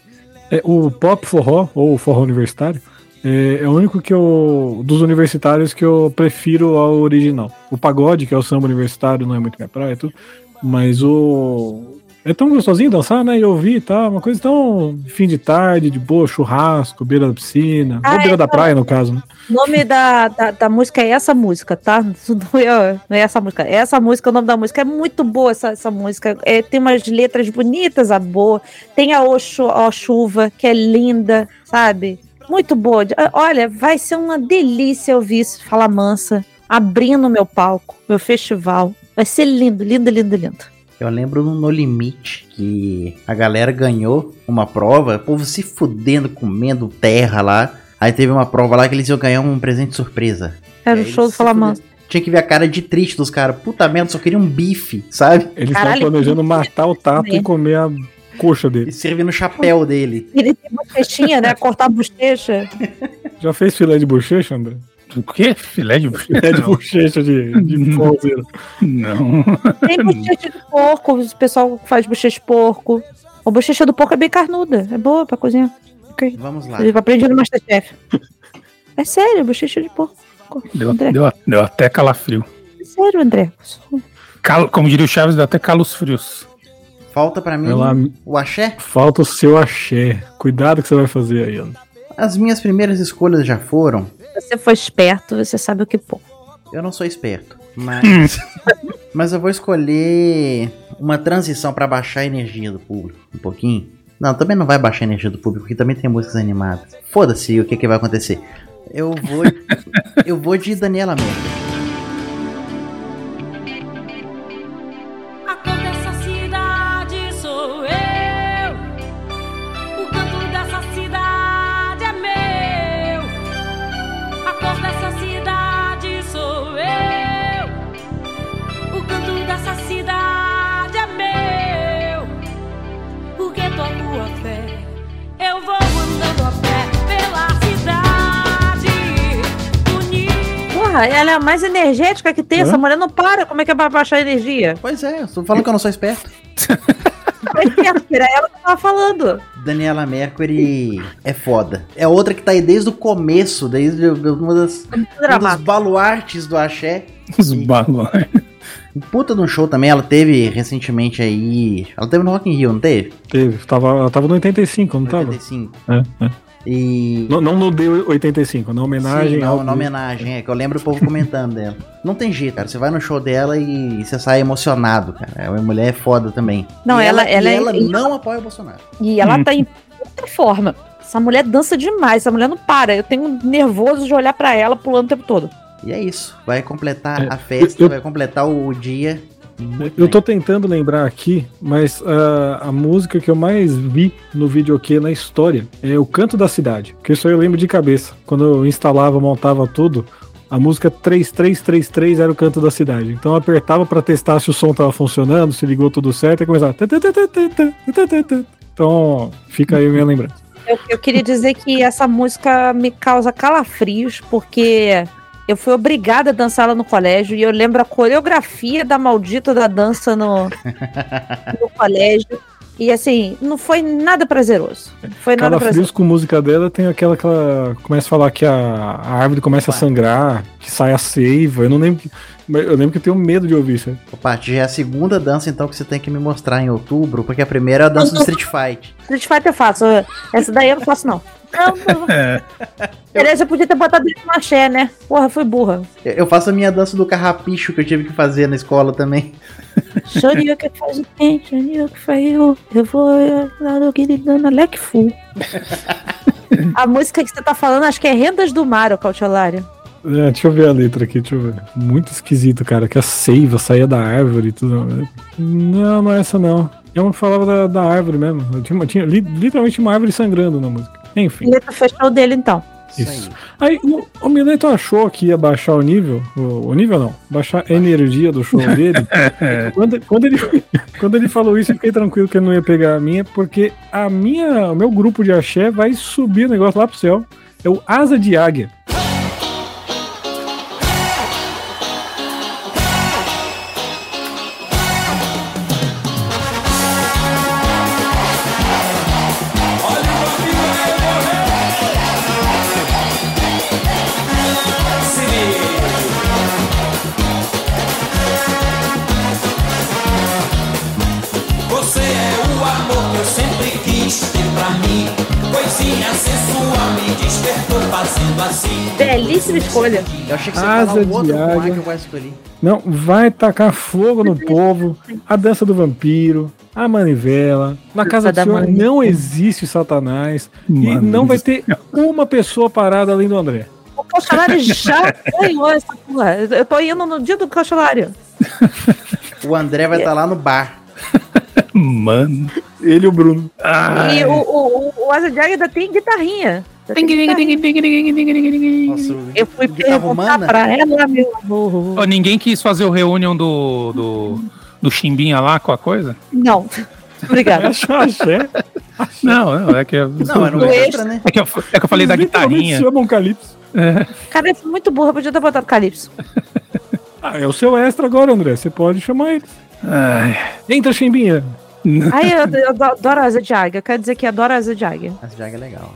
É, o pop forró, ou forró universitário, é, é o único que eu. dos universitários que eu prefiro ao original. O pagode, que é o samba universitário, não é muito minha praia, e tudo. Mas o. É tão gostosinho dançar, né? E ouvir, tá? Uma coisa tão fim de tarde, de boa, churrasco, beira da piscina. Ah, ou beira é, da não. praia, no caso, né? O nome da, da, da música é essa música, tá? Não é, não é essa música. É essa música, o nome da música. É muito boa essa, essa música. É, tem umas letras bonitas, a boa. Tem a O, Ó Chuva, que é linda, sabe? Muito boa. Ah, Olha, vai ser uma delícia ouvir isso, Fala Mansa, abrindo meu palco, meu festival. Vai ser lindo, lindo, lindo, lindo. Eu lembro no No Limite que a galera ganhou uma prova, o povo se fudendo, comendo terra lá. Aí teve uma prova lá que eles iam ganhar um presente surpresa. Era o show do Falamansa. Tinha que ver a cara de triste dos caras. Puta merda, só queria um bife, sabe? Eles estavam planejando matar o Tato né? e comer a coxa E dele. servir no chapéu dele. Ele tem bochechinha, né? Cortar a bochecha. Já fez filé de bochecha, André? O quê? Filé de Filé de bochecha de, de folzeira. Não. Tem bochecha de porco, o pessoal faz bochecha de porco. A bochecha do porco é bem carnuda, é boa pra cozinhar. Ok. Vamos lá. Eu aprendi no Masterchef. É sério, bochecha de porco. Deu, André, deu, deu até calafrio. é sério, André. Calo- como diria o Chaves, deu até calos frios. Falta pra mim o axé. Falta o seu axé. Cuidado que você vai fazer aí, André. As minhas primeiras escolhas já foram. Se você for esperto, você sabe o que pôr. Eu não sou esperto, mas mas eu vou escolher uma transição pra baixar a energia do público um pouquinho. Não, também não vai baixar a energia do público, porque também tem músicas animadas. Foda-se o que, que vai acontecer. Eu vou eu vou de Daniela Mercury. Porra, ela é a mais energética que tem. Essa mulher não para. Como é que é pra baixar a energia? Pois é, eu tô falando que eu não sou esperto. É era ela que tava falando. Daniela Mercury é foda. É outra que tá aí desde o começo, desde uma das, um dos baluartes do axé. Os. Um Puta de um show também, ela teve recentemente aí. Ela teve no Rock in Rio, não teve? Teve. Tava, ela tava no 85, não tava? 85. É, é. E. Não, não no D85, na homenagem Sim, ao. não, na homenagem, é que eu lembro o povo comentando dela. Não tem jeito, cara. Você vai no show dela e você sai emocionado, cara. A mulher é foda também. Não, E ela- e ela é- ela não apoia o Bolsonaro. E ela tá em outra forma. Essa mulher dança demais. Essa mulher não para. Eu tenho nervoso de olhar pra ela pulando o tempo todo. E é isso. Vai completar É, a festa, eu- vai completar o dia. Muito Eu tô tentando lembrar aqui, mas ah, a música que eu mais vi no videokê na história é o Canto da Cidade. Que isso aí eu lembro de cabeça. Quando eu instalava, montava tudo, a música 3333 era o Canto da Cidade. Então eu apertava pra testar se o som tava funcionando, se ligou tudo certo e começava. Então fica aí a minha lembrança. Eu, eu queria dizer que essa música me causa calafrios, porque eu fui obrigada a dançar ela no colégio e eu lembro a coreografia da maldita da dança no, no colégio. E assim, não foi nada prazeroso. Não foi nada Cada prazeroso. com música dela tem aquela que ela começa a falar que a, a árvore começa a sangrar, que sai a seiva. Eu não lembro que. Eu lembro que eu tenho medo de ouvir isso. Ô, Paty, já é a segunda dança então que você tem que me mostrar em outubro, porque a primeira é a dança do Street Fight. Street Fighter eu faço. Essa daí eu não faço, não. Não, não. É. Beleza, eu podia ter botado ele no axé, né? Porra, fui burra. Eu faço a minha dança do carrapicho que eu tive que fazer na escola também. Xania que faz o bem, Xania que faz eu. Eu vou lá no Alec Fu. A música que você tá falando, acho que é Rendas do Mar, o Cautiolário. É, deixa eu ver a letra aqui, deixa eu ver. Muito esquisito, cara, que a seiva saía da árvore e tudo. Não, não é essa não. É uma que falava da, da árvore mesmo. Eu Tinha, tinha li- literalmente uma árvore sangrando na música. Enfim. Letra fechou dele, então. Isso. Aí o, o Mileto achou que ia baixar o nível. O, o nível não, baixar a energia do show dele. quando, quando, ele, quando ele falou isso, eu fiquei tranquilo que ele não ia pegar a minha, porque a minha, o meu grupo de axé vai subir o negócio lá pro céu. É o Asa de Águia. Belíssima escolha. Eu achei que você Asa ia falar outro águia. que eu quase escolhi. Não, vai tacar fogo no povo, a dança do vampiro, a manivela. Na casa do da senhor não existe Satanás. e Mano não vai ter uma pessoa parada além do André. O Cautiolário já ganhou essa porra. Eu tô indo no dia do Cautiolário. O André vai estar lá no bar. Mano. Ele e o Bruno. Ai. E o, o, o, o Asa de Águia ainda tem guitarrinha. Nossa, Eu fui perguntar humana? pra ela, meu amor. Ô, ninguém quis fazer o reunião do, do, do Chimbinha lá com a coisa? Não. Obrigada. Não, não, é que eu, Não, era um Do extra, né? é que eu, é que eu falei da Eles guitarrinha. chamam Calypso. Cara, eu fui muito burra, podia ter botado Calypso. Ah, é o seu extra agora, André. Você pode chamar ele. Ai. Entra, Chimbinha. Ai, eu, eu adoro Asa de Águia. Quero dizer que adoro Asa de Águia. Essa jaga é legal.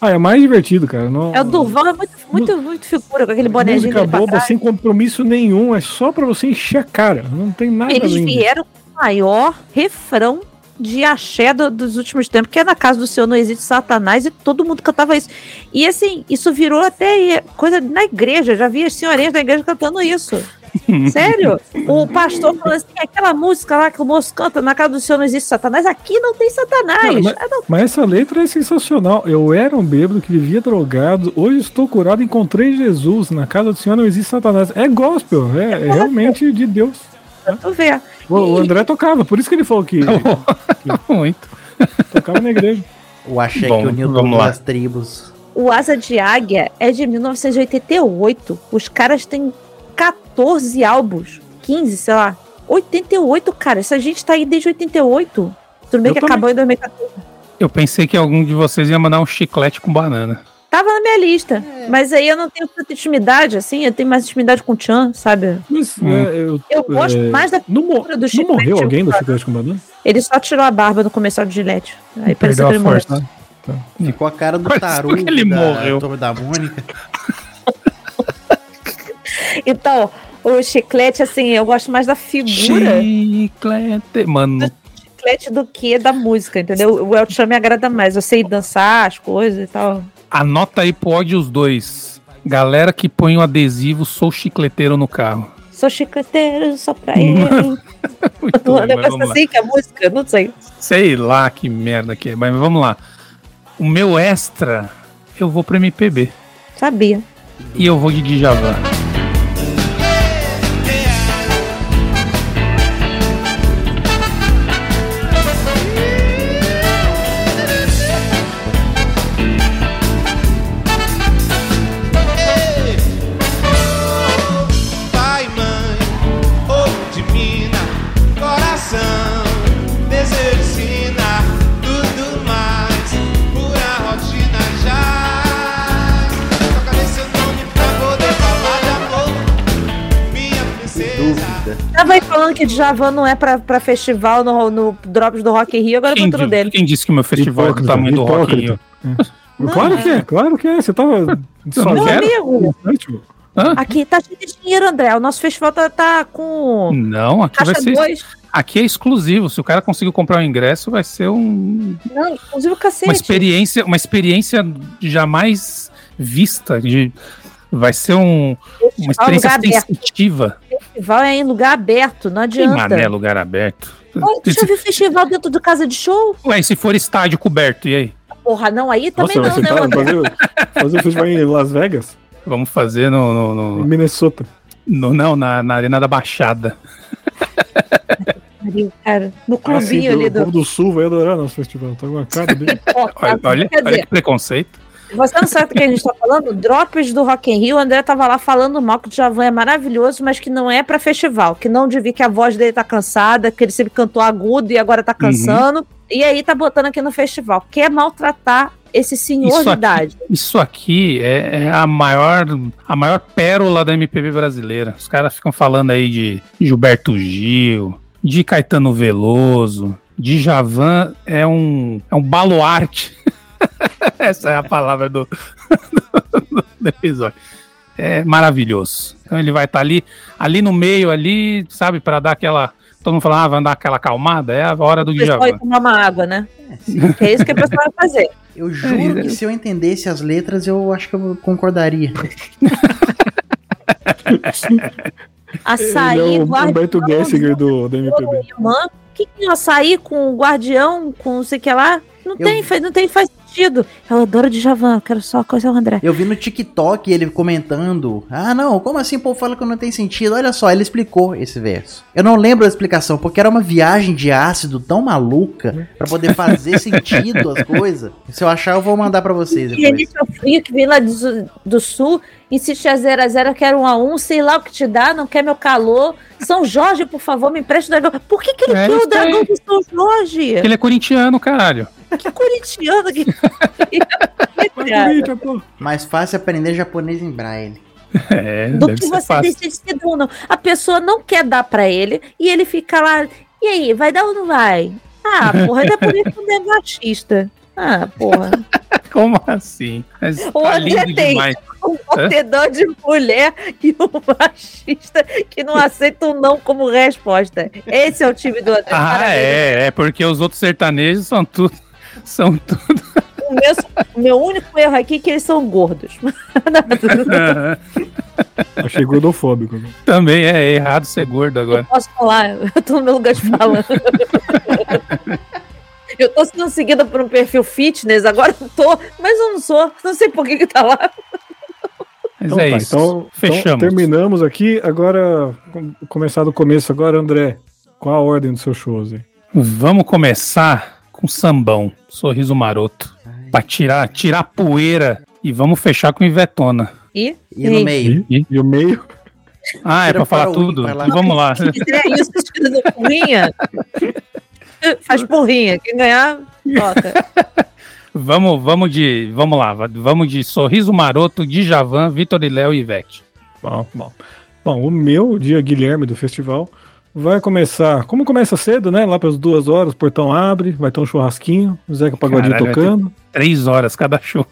Ah, é mais divertido, cara. Não, É o Durval, é muito, muito, muito figura com aquele bonezinho Música boba, sem compromisso nenhum. É só pra você encher a cara. Não tem nada Eles além vieram com o maior refrão de axé do- dos últimos tempos, que é na casa do Senhor não existe Satanás, e todo mundo cantava isso. E assim, isso virou até coisa na igreja, já vi as senhorinhas da igreja cantando isso. Sério? O pastor falou assim: aquela música lá que o moço canta na casa do Senhor não existe Satanás, aqui não tem Satanás. Cara, mas- Ah, não. Mas essa letra é sensacional. Eu era um bêbado que vivia drogado. Hoje estou curado, encontrei Jesus. Na casa do Senhor não existe Satanás. É gospel, é, é realmente de Deus. Tu vê. O, o André tocava, por isso que ele falou que Muito. tocava na igreja. O axé Bom, que uniu todas as tribos. O Asa de Águia é de 1988. Os caras têm 14 álbuns. 15, sei lá. 88, cara. Essa gente tá aí desde 88. Tudo bem Eu que também. acabou em 2014. Eu pensei que algum de vocês ia mandar um chiclete com banana. Tava na minha lista. Mas aí eu não tenho tanta intimidade, assim. Eu tenho mais intimidade com o Chan, sabe? Mas, Hum. é, eu, Eu gosto é, mais da não, figura do não chiclete. morreu alguém do chiclete com banana? Ele só tirou a barba no comercial de Gillette. Aí Perdeu parecia que a ele morreu. força. né? Ficou a cara do Parece Taru que ele da morreu. Da Mônica. Então, o chiclete, assim, eu gosto mais da figura Chiclete. Mano, do chiclete do que da música, entendeu? O El Chan me agrada mais. Eu sei dançar as coisas e tal. anota aí pode os dois. Galera que põe o adesivo Sou Chicleteiro no carro. Sou chicleteiro só pra ele. Muito Um negócio assim que a música, não sei. Sei lá que merda que é, mas vamos lá. O meu extra, eu vou pro MPB. Sabia. E eu vou de Djavan. Tava aí falando que Djavan não é pra, pra festival no, no Drops do Rock in Rio, agora eu Quem, di- dele. quem disse que o meu festival é do Hipócrita, tamanho do Rock in hipócrita. Rio? Claro que é, claro que é. Você tava Não Meu amigo, Hã? aqui tá cheio de dinheiro, André. O nosso festival tá, tá com Não, aqui vai ser. 2. Aqui é exclusivo. Se o cara conseguir comprar o ingresso, vai ser um, Não, inclusive o cacete. uma experiência, uma experiência jamais vista. De, vai ser um, uma experiência lugar aberto. Festival é em lugar aberto, não Que adianta. mané, lugar aberto. Ô, deixa eu ver festival dentro de casa de show. Ué, e se for estádio coberto, e aí? Porra, não, aí também nossa, não, né, sentar, André? fazer, fazer o festival em Las Vegas, Vamos fazer no, no, em no- Minnesota. no- não, na, na Arena da Baixada. Cara, no Ah, sim, clubinho ali o povo do. do Sul vai adorar nosso festival. Tá com a cara dele. Olha, olha, olha que preconceito. Você não sabe do que a gente tá falando? Drops do Rock in Rio, o André tava lá falando mal que o Djavan é maravilhoso, mas que não é pra festival, que não devia que a voz dele tá cansada, que ele sempre cantou agudo e agora Uhum. tá cansando. E aí tá botando aqui no festival. Quer maltratar esse senhor Isso de aqui- idade. Isso aqui é, é a maior a maior pérola da MPB brasileira. Os caras ficam falando aí de Gilberto Gil, de Caetano Veloso, de Javan é um é um baluarte. Essa é a palavra do, do episódio. É maravilhoso. Então ele vai estar ali, ali no meio ali, sabe, para dar aquela Todo mundo fala, ah, vai dar aquela acalmada, é a hora do O Djavan. tomar uma água, né? Que é isso que a pessoa vai fazer. Eu juro que se eu entendesse as letras, eu acho que eu concordaria. Açaí, Ele é o guardião, Humberto Gessinger do, do MPB. O que, que é açaí com guardião, com não sei o que lá? Não Eu- tem, faz- não tem, faz sentido. Eu adoro Djavan, eu quero só coisa o André. Eu vi no TikTok ele comentando: Ah, não, como assim o povo fala que não tem sentido? Olha só, ele explicou esse verso. Eu não lembro a explicação, porque era uma viagem de ácido tão maluca pra poder fazer sentido as coisas. Se eu achar, eu vou mandar pra vocês E ele seu frio que vem lá do, do sul, insiste a 0 a 0 quero 1 a 1 sei lá o que te dá, não quer meu calor. São Jorge, por favor, me empreste o dragão. Por que, que ele É quer o dragão de São Jorge? Ele é corintiano, caralho. Que corintiano que. Mais fácil aprender japonês em braille. É, do deve que ser você fácil. decide se dá ou não. A pessoa não quer dar pra ele e ele fica lá. E aí, vai dar ou não vai? Ah, porra, ainda por isso não é machista. Ah, porra. Como assim? Mas O tá André lindo tem demais. um batedor de mulher e um machista que não aceita um não como resposta. Esse é o time do André. Ah, é, é porque os outros sertanejos são tudo. São tudo. O meu, meu único erro aqui é que eles são gordos. Achei gordofóbico. né? Também é errado ser gordo agora. Posso falar? Eu tô no meu lugar de fala. Eu tô sendo seguida por um perfil fitness, agora eu tô, mas eu não sou. Não sei por que que tá lá. Mas Então, é tá, isso. então, então Fechamos. terminamos aqui. Agora, com- começar do começo agora, André. Qual a ordem dos seus shows aí? Vamos começar com sambão, sorriso maroto. Pra tirar, tirar a poeira e vamos fechar com Ivetona. E? E no meio? E, e o meio? Ah, é pra falar para o tudo? lá. Então vamos lá. Se fizer isso, porrinha, faz porrinha. Quem ganhar, toca. Vamos, vamos de. Vamos lá, va- vamos de sorriso maroto, Djavan, Vitor e Léo e Ivete. Bom, bom. Bom, o meu dia Guilherme do festival vai começar. Como começa cedo, né? Lá pelas duas horas, o portão abre, vai ter um churrasquinho, o Zeca Pagodinho Caralho, tocando. Três horas cada show.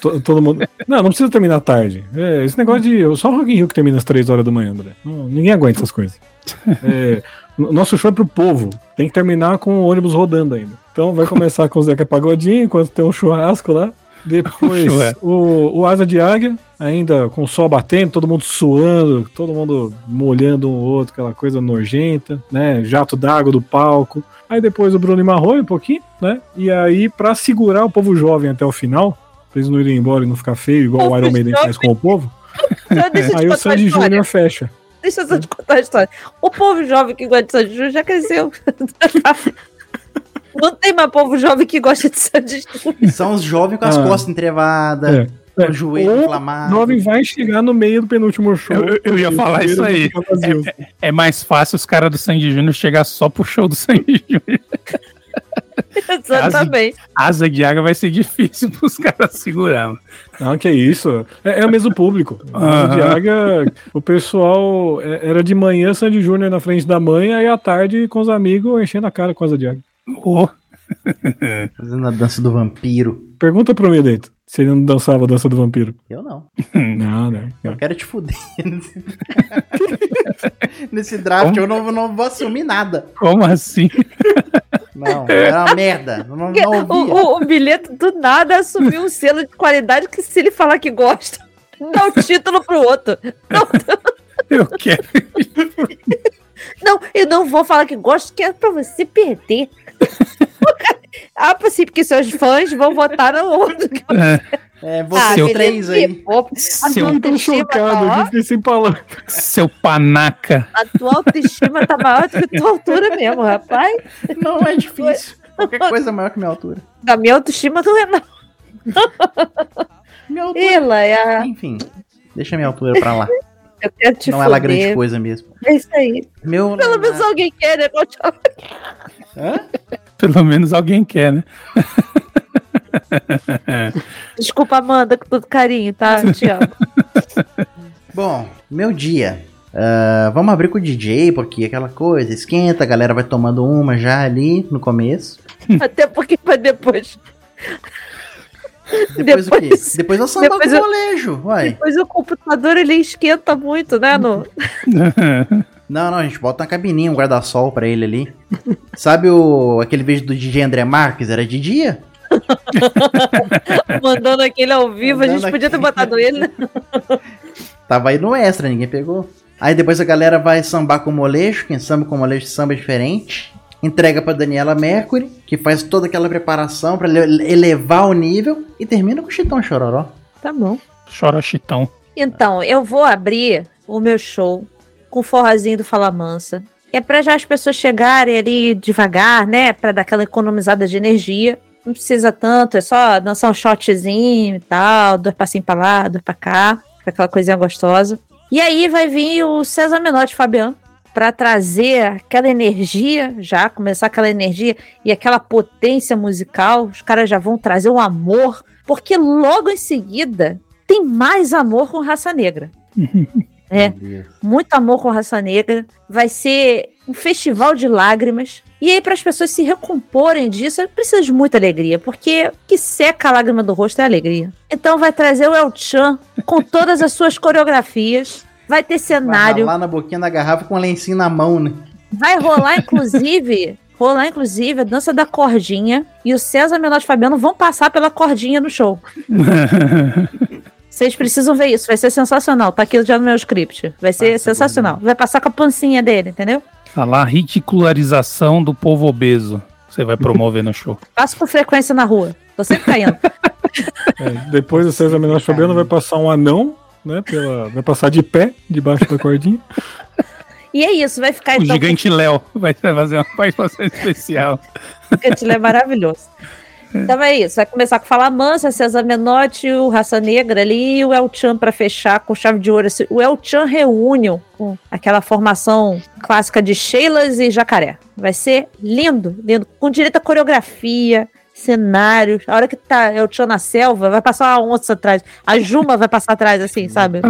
to- todo mundo. Não, não precisa terminar tarde. É, esse negócio de. Só o Rock in Rio que termina às três horas da manhã, André. Não, ninguém aguenta essas coisas. É, o nosso show é pro povo. Tem que terminar com o ônibus rodando ainda. Então vai começar com o Zeca Pagodinho, enquanto tem um churrasco lá. Depois Churrasco. o, o Asa de Águia, ainda com o sol batendo, todo mundo suando, todo mundo molhando um ou outro, aquela coisa nojenta, né? Jato d'água do palco. Aí depois o Bruno e Marrone um pouquinho, né? E aí, pra segurar o povo jovem até o final, pra eles não irem embora e não ficar feio, igual o Povo Iron Maiden faz com o povo, aí o Sandy. Júnior fecha. Deixa eu só te contar a história. O povo jovem que gosta de Sandy Júnior já cresceu. Não tem mais povo jovem que gosta de Sandy Júnior. São os jovens com as Ah. costas entrevadas, É. o joelho Ou inflamado. Jovem vai chegar no meio do penúltimo show. Eu- eu- eu ia falar isso aí. ficar vazio. É mais fácil os caras do Sandy Júnior chegar só pro show do Sandy Júnior. Exatamente. Asa de água vai ser difícil pros caras segurar. Não, que isso. É, é o mesmo público. Aham. O de Águia, o pessoal é- era de manhã Sandy Júnior na frente da mãe, aí à tarde com os amigos enchendo a cara com asa de águia. Ô, Fazendo a dança do vampiro. Pergunta pro Mileto se ele não dançava a dança do vampiro. Eu não. Não, não. Eu quero te fuder. Nesse draft eu não, não vou assumir nada. como assim? Não, era uma merda. Não, não, o, o, o bilhete do nada assumiu um selo de qualidade que se ele falar que gosta, dá o título pro outro. Não, Eu quero. não, eu não vou falar que gosto, que é pra você perder. ah, sim, porque seus fãs vão votar no outro. É, Ah, vocês Seu- três aí. pô. Seu- Eu tô autoestima chocado, tá, eu fiquei sem palavras. Seu panaca. a tua autoestima tá maior do que a tua altura mesmo, rapaz. Não é difícil. Qualquer coisa é maior que minha altura. A minha autoestima não é não. Minha altura. Ela é a... Enfim, deixa minha altura pra lá. Eu quero te não é lá grande foder. coisa mesmo. É isso aí. Meu. Pelo menos alguém quer, né? Hã? Pelo menos alguém quer, né? Desculpa, Amanda, com todo carinho, tá? Te amo. Bom, meu dia. Ah, vamos abrir com o DJ, porque aquela coisa, esquenta, a galera vai tomando uma já ali no começo. Até porque pra depois. Depois, o quê? Depois- Depois eu samba depois com o eu- molejo, uai. Depois o computador ele esquenta muito, né? No... Não, não, a gente bota uma cabininha, um guarda-sol pra ele ali. Sabe o aquele vídeo do DJ André Marques? Era de dia? Mandando aquele ao vivo, a gente Mandando podia ter botado ele? Tava aí no extra, ninguém pegou. Aí depois a galera vai sambar com o molejo, quem samba com o molejo samba diferente. Entrega pra Daniela Mercury, que faz toda aquela preparação pra ele- elevar o nível e termina com o Chitão Chororó. Tá bom. Chora chitão. Então, eu vou abrir o meu show com o forrozinho do Fala Mansa. É pra já as pessoas chegarem ali devagar, né? Pra dar aquela economizada de energia. Não precisa tanto, é só dançar um shotzinho e tal, dois passinhos pra lá, dois pra cá, aquela coisinha gostosa. E aí vai vir o César Menotti Fabiano pra trazer aquela energia, já começar aquela energia e aquela potência musical. Os caras já vão trazer o amor, porque logo em seguida tem mais amor com raça negra. É, muito amor com raça negra. Vai ser um festival de lágrimas. E aí, para as pessoas se recomporem disso, precisa de muita alegria, porque o que seca a lágrima do rosto é a alegria. Então, vai trazer o El Chan com todas as suas coreografias. Vai ter Vai cenário. lá na boquinha da garrafa com um lencinho na mão, né? Vai rolar, inclusive, rolar, inclusive, a dança da cordinha. E o César Menotti e Fabiano vão passar pela cordinha no show. Vocês precisam ver isso, vai ser sensacional. Tá aqui já no meu script. Vai ser sensacional. Vai passar com a pancinha dele, entendeu? Lá, ridicularização do povo obeso. Você vai promover no show. Passo com frequência na rua. Tô sempre caindo. É, depois do César Menor Fabiano vai passar um anão, né? Pela, vai passar de pé, debaixo da cordinha. E é isso, vai ficar O então. gigante Léo vai fazer uma participação especial. Ele é maravilhoso. Então é isso, vai começar com Fala Mansa, César Menotti, o Raça Negra ali e o El Chan pra fechar com chave de ouro. O El Chan Reunion, com aquela formação clássica de Sheilas e Jacaré. Vai ser lindo, lindo, com direito a coreografia, cenários. A hora que tá El Chan na selva, vai passar uma onça atrás. A Juma vai passar atrás, assim, sabe?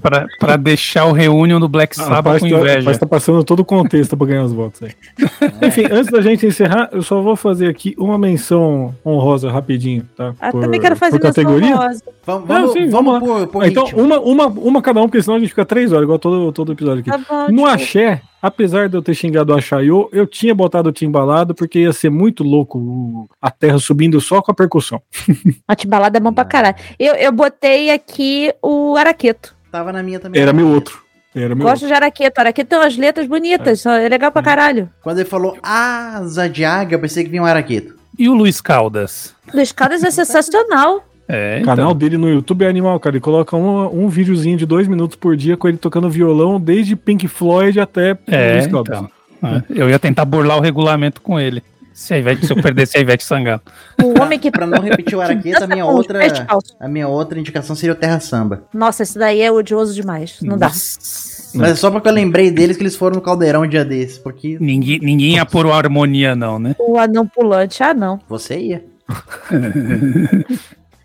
Pra, pra deixar o reunion do Black Ah, Sabbath rapaz, com tá, inveja. rapaz, tá passando todo o contexto pra ganhar os votos aí. Enfim, antes da gente encerrar, eu só vou fazer aqui uma menção honrosa rapidinho, tá? Ah, Por- também quero fazer menção categoria. honrosa. Vamos, Não, vamos, sim, vamos vamos por, por Ah, então, uma, uma, uma cada um, porque senão a gente fica três horas, igual todo, todo episódio aqui. Tá bom, No. Axé, apesar de eu ter xingado o Axaiô, eu tinha botado o timbalado porque ia ser muito louco a terra subindo só com a percussão. A timbalada é bom pra caralho. Eu, eu botei aqui o Araqueto. Tava na minha também. Era meu outro. Era meu Gosto de Araqueto. Araqueto tem umas letras bonitas, é legal pra caralho. Quando ele falou asa de águia, eu pensei que vinha um araqueto. E o Luiz Caldas? Luiz Caldas é sensacional. É, O canal então. dele no YouTube é animal, cara. Ele coloca um, um videozinho de dois minutos por dia com ele tocando violão, desde Pink Floyd até É, Luiz Caldas. então. É, Eu ia tentar burlar o regulamento com ele. Se, a Ivete, se eu perdesse a Ivete Sangalo. O homem que. Pra não repetir o araqueto, a minha outra, descalços. a minha outra indicação seria o Terra Samba. Nossa, esse daí é odioso demais. Não dá. Mas é só porque eu lembrei deles que eles foram no Caldeirão um dia desses, porque Ninguém, ninguém ia pôr o harmonia, não, né? O anão pulante, ah, não. você ia.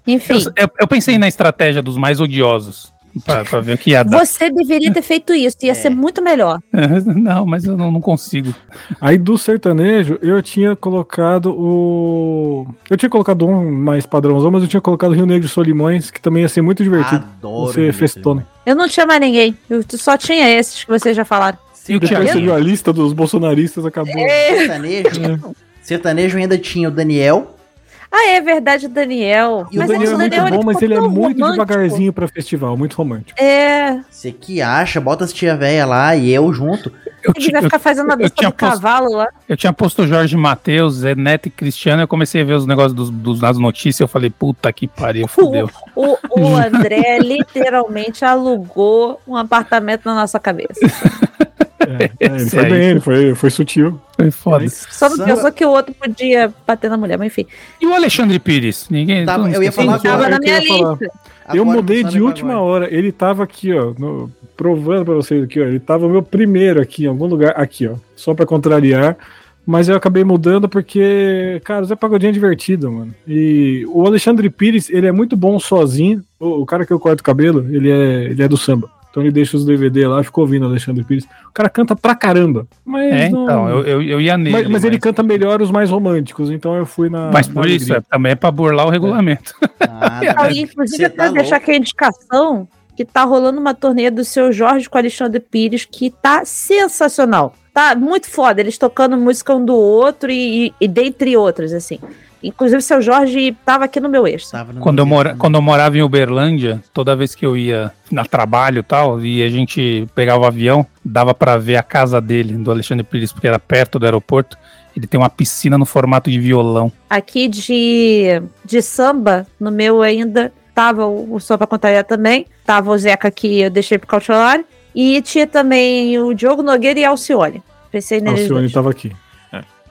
Enfim, Eu, eu- eu pensei na estratégia dos mais odiosos. Pra, pra ver o que ia dar. você deveria ter feito isso. Ia ser muito melhor. Não, mas eu não, não consigo. Aí do sertanejo, eu tinha colocado o. Eu tinha colocado um mais padrãozão, mas eu tinha colocado o Rio Negro e Solimões, que também ia ser muito divertido. Adoro. Você festona. Eu não tinha mais ninguém. Eu só tinha esses que vocês já falaram. E o Depois a lista dos bolsonaristas, acabou. Sertanejo. Sertanejo ainda tinha o Daniel. Ah, é verdade, o Daniel. E o Daniel é muito bom, mas ele é muito devagarzinho pra festival, muito romântico. É, Você que acha, bota as tia véia lá e eu junto. Eu, ele vai ficar fazendo a dança tinha do posto- cavalo lá. eu tinha posto Jorge Matheus, Zé Neto e Cristiano. Eu comecei a ver os negócios dos, dos, das notícias. Eu falei, puta que pariu, fudeu. O, o André literalmente alugou um apartamento na nossa cabeça. É, é, ele foi bem, ele foi, foi sutil. Foi foda. Só pensou que o outro podia bater na mulher, mas enfim. E o Alexandre Pires? Ninguém. Tava- eu ia falar agora. Tava na minha lista. eu Agora mudei de última Pagode. hora. Ele tava aqui, ó, no- provando pra vocês aqui, ó. Ele tava o meu primeiro aqui, em algum lugar, aqui, ó. Só pra contrariar. Mas eu acabei mudando porque, cara, o Zé Pagodinho é divertido, mano. E o Alexandre Pires, ele é muito bom sozinho. O, o cara que eu corto o cabelo, ele é, ele é do samba. Então ele deixa os DVD lá, ficou ouvindo o Alexandre Pires. O cara canta pra caramba. Mas É, não- então, eu, eu, eu ia nele. mas, mas ele canta melhor os mais românticos, então eu fui na. Mas na por isso, é, também é pra burlar o regulamento. Ah, Ah, e, inclusive, eu tá quero deixar louco. aqui a indicação que tá rolando uma turnê do seu Jorge com o Alexandre Pires que tá sensacional. Tá muito foda, eles tocando música um do outro e, e, e dentre outros, assim. Inclusive, seu Jorge tava aqui no meu no Quando eu, mora, quando eu morava em Uberlândia, toda vez que eu ia na trabalho e tal, e a gente pegava o avião, dava pra ver a casa dele, do Alexandre Pires, porque era perto do aeroporto. Ele tem uma piscina no formato de violão. Aqui de, de samba, no meu ainda, tava o, o Samba Contaria também. Tava o Zeca que eu deixei pro Cautelari. E tinha também o Diogo Nogueira e Alcione. Pensei neles Alcione dois. tava aqui.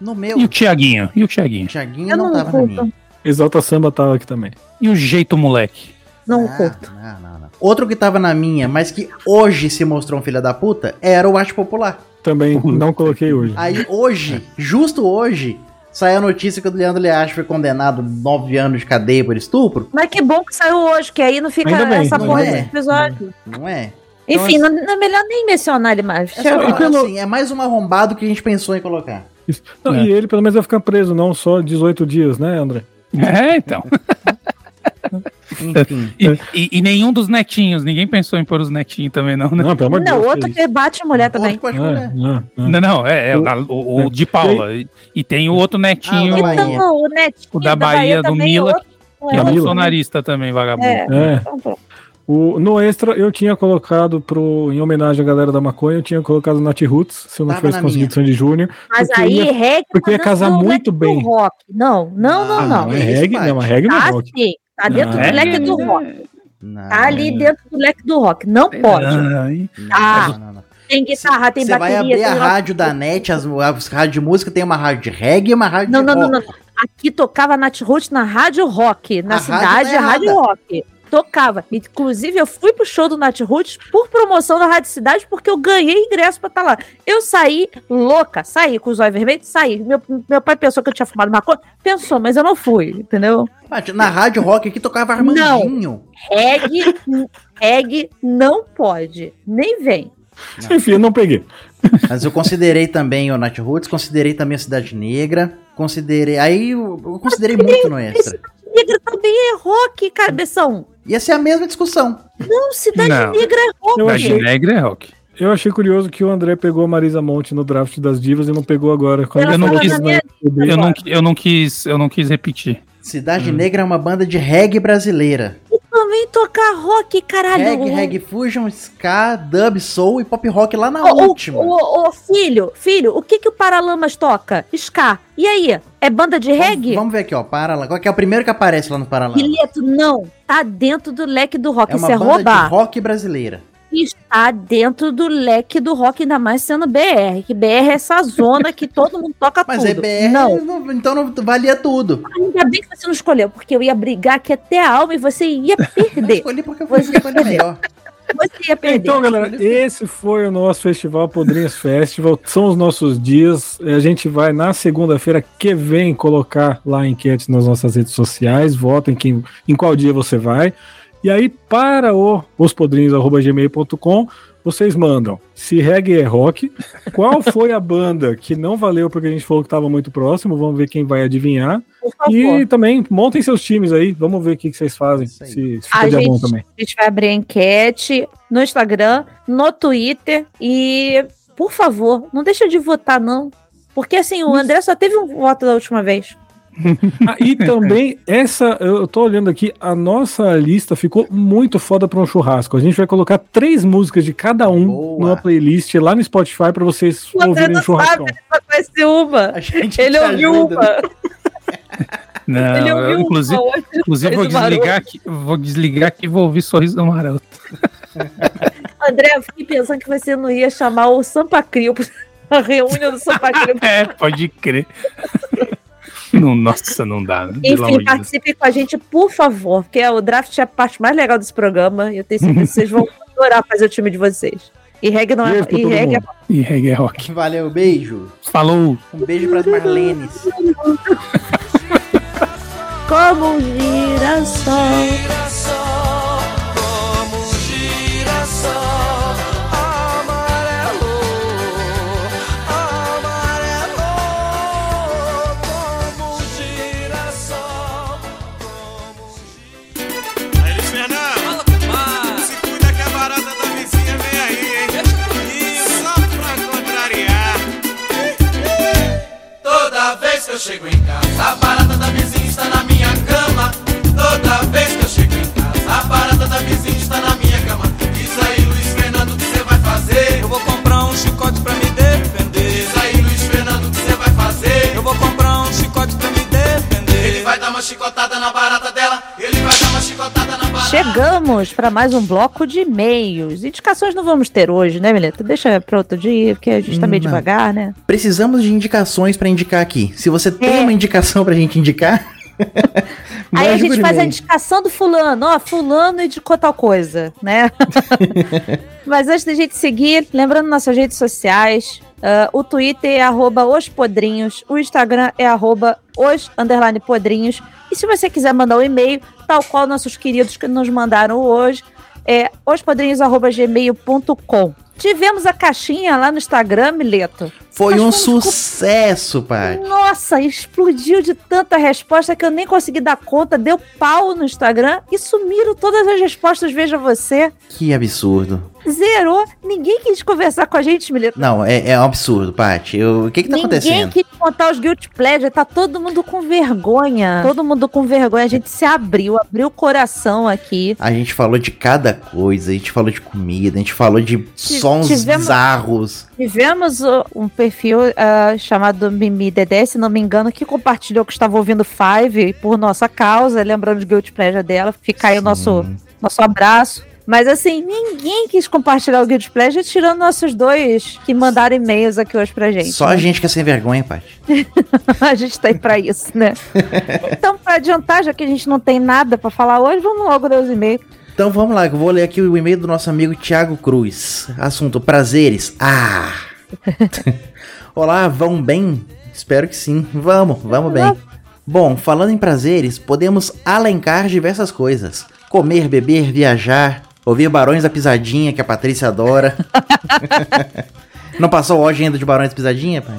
No meu, E o Tiaguinho? E o Tiaguinho? Thiaguinho Eu não, não tava na culpo. minha. Exalta Samba tava aqui também. E o jeito moleque? Não Ah, curto. não, não, não. Outro que tava na minha, mas que hoje se mostrou um filho da puta, era o Arte Popular. Também não coloquei hoje. Aí hoje, justo hoje, saiu a notícia que o Leandro Learte foi condenado a nove anos de cadeia por estupro. Mas que bom que saiu hoje, que aí não fica bem, essa não porra é? desse episódio. Não é? Então, Enfim, não, não é melhor nem mencionar ele mais. É, só, pelo- assim, é mais um arrombado que a gente pensou em colocar. Isso. Não, É. E ele pelo menos vai ficar preso, não só 18 dias, né, André? É, então. E, e- e nenhum dos netinhos, ninguém pensou em pôr os netinhos também, não, né? Não, pelo amor de Não, Deus. outro que bate mulher também. Outro pode isso. mulher. É, não, não. Não, não, é, é o, O- o- o de Paula. E, e tem o outro netinho, Ah, o da Bahia. Então, o Netinho o da Bahia, do é Mila, outro- que é Mila. bolsonarista também, vagabundo. É. É. O, no extra, eu tinha colocado pro, em homenagem à galera da maconha, eu tinha colocado Nat Roots, se eu não Tava conseguido minha. Sandy Júnior. Mas Porque aí, ia- reggae. porque ia casar muito bem. rock. Não, não, não, Ah, não. Não, é reggae, não, é reggae no Tá rock. sim. Tá dentro Não. do leque do rock. Não, Tá ali dentro do leque do rock. Não pode. Ai, não, Ah, não, não, não. Tem guitarra, tem Você vai bateria. abrir a tem rádio da NET, as, as rádios de música, tem uma rádio de reggae e uma rádio Não, de não, não, rock. não. Aqui tocava Nat Roots na Rádio Rock. Na A rádio cidade, tá a Rádio errada. Rock. Tocava. Inclusive, eu fui pro show do Nat Roots por promoção da Rádio Cidade, porque eu ganhei ingresso pra estar lá. Eu saí louca, saí com os olhos vermelhos, saí. Meu, meu pai pensou que eu tinha fumado maconha. Pensou, mas eu não fui, entendeu? Na rádio rock aqui tocava Armandinho. Reggae, reggae não pode. Nem vem. Enfim, eu não peguei. Mas eu considerei também o Night Roots, considerei também a Cidade Negra, considerei. Aí eu, eu considerei muito no extra. Negra também é rock, cabeção. Ia ser a mesma discussão. Não, Cidade Não. Negra é rock. Eu Cidade achei- Negra é rock. Eu achei curioso que o André pegou a Marisa Monte no draft das divas e não pegou agora. Ele não quis-. Eu não, eu não quis, eu não quis repetir. Cidade Negra é uma banda de reggae brasileira. Também tocar rock, caralho. Reggae, reggae fusion, ska, dub, soul e pop rock lá na Ô, última. ô, ô, filho, filho, o que que o Paralamas toca? Ska. E aí? É banda de reggae? Vamos, vamos ver aqui, ó. Para lá. Qual que é o primeiro que aparece lá no Paralama? Bilheto, não. Tá dentro do leque do rock. É Isso uma é banda roubar. de rock brasileira. Está dentro do leque do rock, ainda mais sendo BR. Que BR é essa zona que todo mundo toca Mas tudo. é BR, Não. então não valia tudo. Ainda bem que você não escolheu, porque eu ia brigar aqui até a alma e você ia Eu perder. escolhi porque eu fui escolher melhor. Você ia perder. Então, galera, esse foi o nosso festival Podrinhos Festival. São os nossos dias. A gente vai na segunda-feira que vem colocar lá a enquete nas nossas redes sociais. Votem quem, em qual dia você vai. E aí, para o ospodrinhos.gmail.com, vocês mandam se reggae é rock, qual foi a banda que não valeu porque a gente falou que estava muito próximo, vamos ver quem vai adivinhar. E também montem seus times aí, vamos ver o que, que vocês fazem, se, se A fica dia bom gente, também. a gente vai abrir a enquete no Instagram, no Twitter e, por favor, não deixa de votar, não. Porque assim, o André só teve um voto da última vez. Ah, e também, essa, eu tô olhando aqui, a nossa lista ficou muito foda pra um churrasco. A gente vai colocar três músicas de cada um Boa. numa playlist lá no Spotify pra vocês O André ouvirem não o churrascão. Só conhece uma. A gente Ele ouviu né? uma. Não, Ele eu, ouviu inclusive, hoje inclusive vou desligar aqui, vou desligar aqui e vou ouvir sorriso do maroto. André, eu fiquei pensando que você não ia chamar o Sampa Crio pra reunião do Sampa Crio. É, pode crer. Não, nossa, não dá. né? Enfim, participe com a gente, por favor, porque o draft é a parte mais legal desse programa e eu tenho certeza que vocês vão adorar fazer o time de vocês. E reggae não é. Beijo E reggae é mundo. E reggae é rock. Valeu, beijo. Falou! Um beijo pras Marlenes. como um girassol. Vez que eu chego em casa, a barata da vizinha está na minha cama. Toda vez que eu chego em casa, a barata da vizinha está na minha cama. Diz aí, Luiz Fernando, o que você vai fazer? Eu vou comprar um chicote pra me defender. Diz aí, Luiz Fernando, o que você vai fazer? Eu vou comprar um chicote pra me defender. Ele vai dar uma chicotada na barata Chegamos para mais um bloco de e-mails. Indicações não vamos ter hoje, né, Mileta? Deixa para outro dia, porque a gente tá meio Não. devagar, né? Precisamos de indicações pra indicar aqui. Se você tem É. uma indicação pra gente indicar. Aí a gente faz a indicação do fulano, ó, fulano indicou tal coisa, né? Mas antes da gente seguir, lembrando nossas redes sociais, ah, o Twitter é arroba os podrinhos, o Instagram é arroba os podrinhos. E se você quiser mandar um e-mail, tal qual nossos queridos que nos mandaram hoje, é ospodrinhos.gmail.com. Tivemos a caixinha lá no Instagram, Mileto. Foi Mas um sucesso, pai. Nossa, explodiu de tanta resposta que eu nem consegui dar conta. Deu pau no Instagram e sumiram todas as respostas. Veja você. Que absurdo. Zerou. Ninguém quis conversar com a gente, Mileto. Não, é, é um absurdo, Paty. O que que tá Ninguém acontecendo? quis contar os Guilty Pleasure. Tá todo mundo com vergonha. Todo mundo com vergonha. A gente se abriu, abriu o coração aqui. A gente falou de cada coisa, a gente falou de comida, a gente falou de sons tivemos- bizarros. Tivemos um perfil uh, chamado Mimi Dedé, se não me engano, que compartilhou que estava ouvindo Five por nossa causa, lembrando de Guilty Pleasure dela. Fica aí o nosso, nosso abraço. Mas assim, ninguém quis compartilhar o Guilty Pleasure, tirando nossos dois que mandaram e-mails aqui hoje pra gente. Só a gente que é sem vergonha, Paty. a gente tá aí pra isso, né? então, pra adiantar, já que a gente não tem nada pra falar hoje, vamos logo ler os e-mails. Então vamos lá, que eu vou ler aqui o e-mail do nosso amigo Thiago Cruz. Assunto: prazeres. Ah! Olá, vão bem? Espero que sim. Vamos, vamos bem. Bom, falando em prazeres, podemos alencar diversas coisas: comer, beber, viajar, ouvir Barões da Pisadinha, que a Patrícia adora. não passou hoje ainda de Barões da Pisadinha, pai?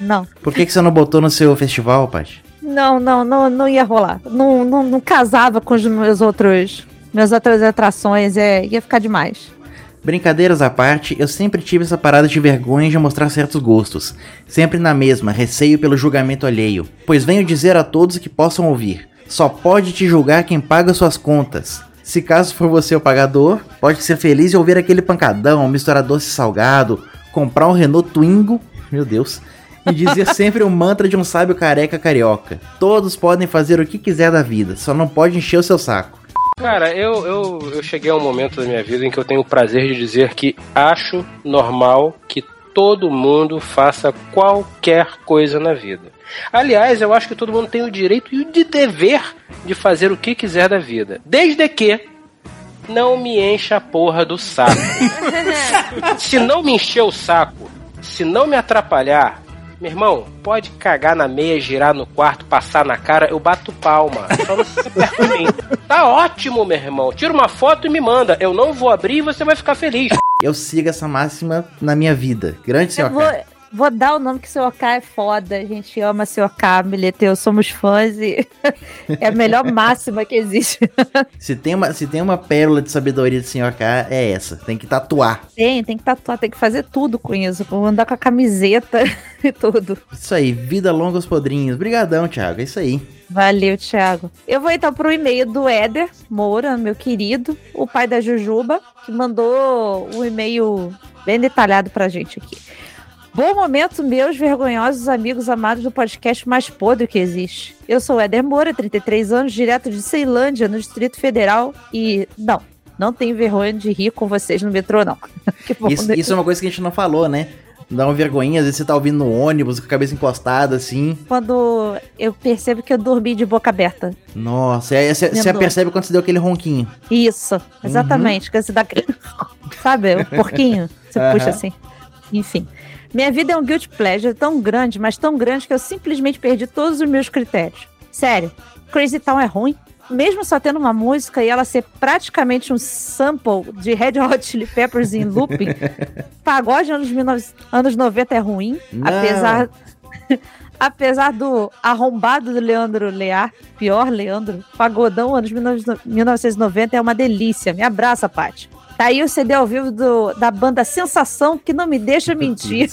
Não. Por que, que você não botou no seu festival, pai? Não, não, não, não ia rolar. Não, não, não casava com os meus outros, minhas outras atrações, é, ia ficar demais. Brincadeiras à parte, eu sempre tive essa parada de vergonha de mostrar certos gostos. Sempre na mesma, receio pelo julgamento alheio. Pois venho dizer a todos que possam ouvir: só pode te julgar quem paga suas contas. Se caso for você o pagador, pode ser feliz em ouvir aquele pancadão, misturar doce e salgado, comprar um Renault Twingo, meu Deus, e dizer sempre o mantra de um sábio careca carioca. Todos podem fazer o que quiser da vida, só não pode encher o seu saco. Cara, eu, eu, eu cheguei a um momento da minha vida em que eu tenho o prazer de dizer que acho normal que todo mundo faça qualquer coisa na vida. Aliás, eu acho que todo mundo tem o direito e o de dever de fazer o que quiser da vida. Desde que não me encha a porra do saco. se não me encher o saco, se não me atrapalhar, meu irmão, pode cagar na meia, girar no quarto, passar na cara, eu bato palma. Só não fica perto de mim. Tá ótimo, meu irmão. Tira uma foto e me manda. Eu não vou abrir e você vai ficar feliz. Eu sigo essa máxima na minha vida. Grande Eu senhor. vou, vou dar o nome que seu OK é foda. A gente ama seu OK, Mileteu, somos fãs e é a melhor máxima que existe. Se tem, uma, se tem uma pérola de sabedoria do senhor K, é essa. Tem que tatuar. Tem, tem que tatuar, tem que fazer tudo com isso. Vou andar com a camiseta e tudo. Isso aí, vida longa aos podrinhos. Obrigadão, Thiago. É isso aí. Valeu, Thiago. Eu vou então pro e-mail do Éder Moura, meu querido, o pai da Jujuba, que mandou um e-mail bem detalhado pra gente aqui. Bom momento, meus vergonhosos amigos amados do podcast mais podre que existe. Eu sou Éder Moura, 33 anos, direto de Ceilândia, no Distrito Federal, e não, não tenho vergonha de rir com vocês no metrô, não. Isso, né? isso é uma coisa que a gente não falou, né? Dá uma vergonhinha, às vezes você tá ouvindo no ônibus com a cabeça encostada assim. Quando eu percebo que eu dormi de boca aberta. Nossa, aí você, você Lembrou. percebe quando você deu aquele ronquinho. Isso, exatamente. Que você dá aquele. Sabe, o porquinho? Você Aham. puxa assim. Enfim. Minha vida é um guilty pleasure tão grande, mas tão grande que eu simplesmente perdi todos os meus critérios. Sério, Crazy Town é ruim? Mesmo só tendo uma música e ela ser praticamente um sample de Red Hot Chili Peppers em looping, pagode anos, 19 anos 90 é ruim, Não. apesar apesar do arrombado do Leandro Lear, pior Leandro, pagodão anos 19 1990 é uma delícia. Me abraça, Paty. Tá aí o CD ao vivo do- da banda Sensação, que não me deixa mentir.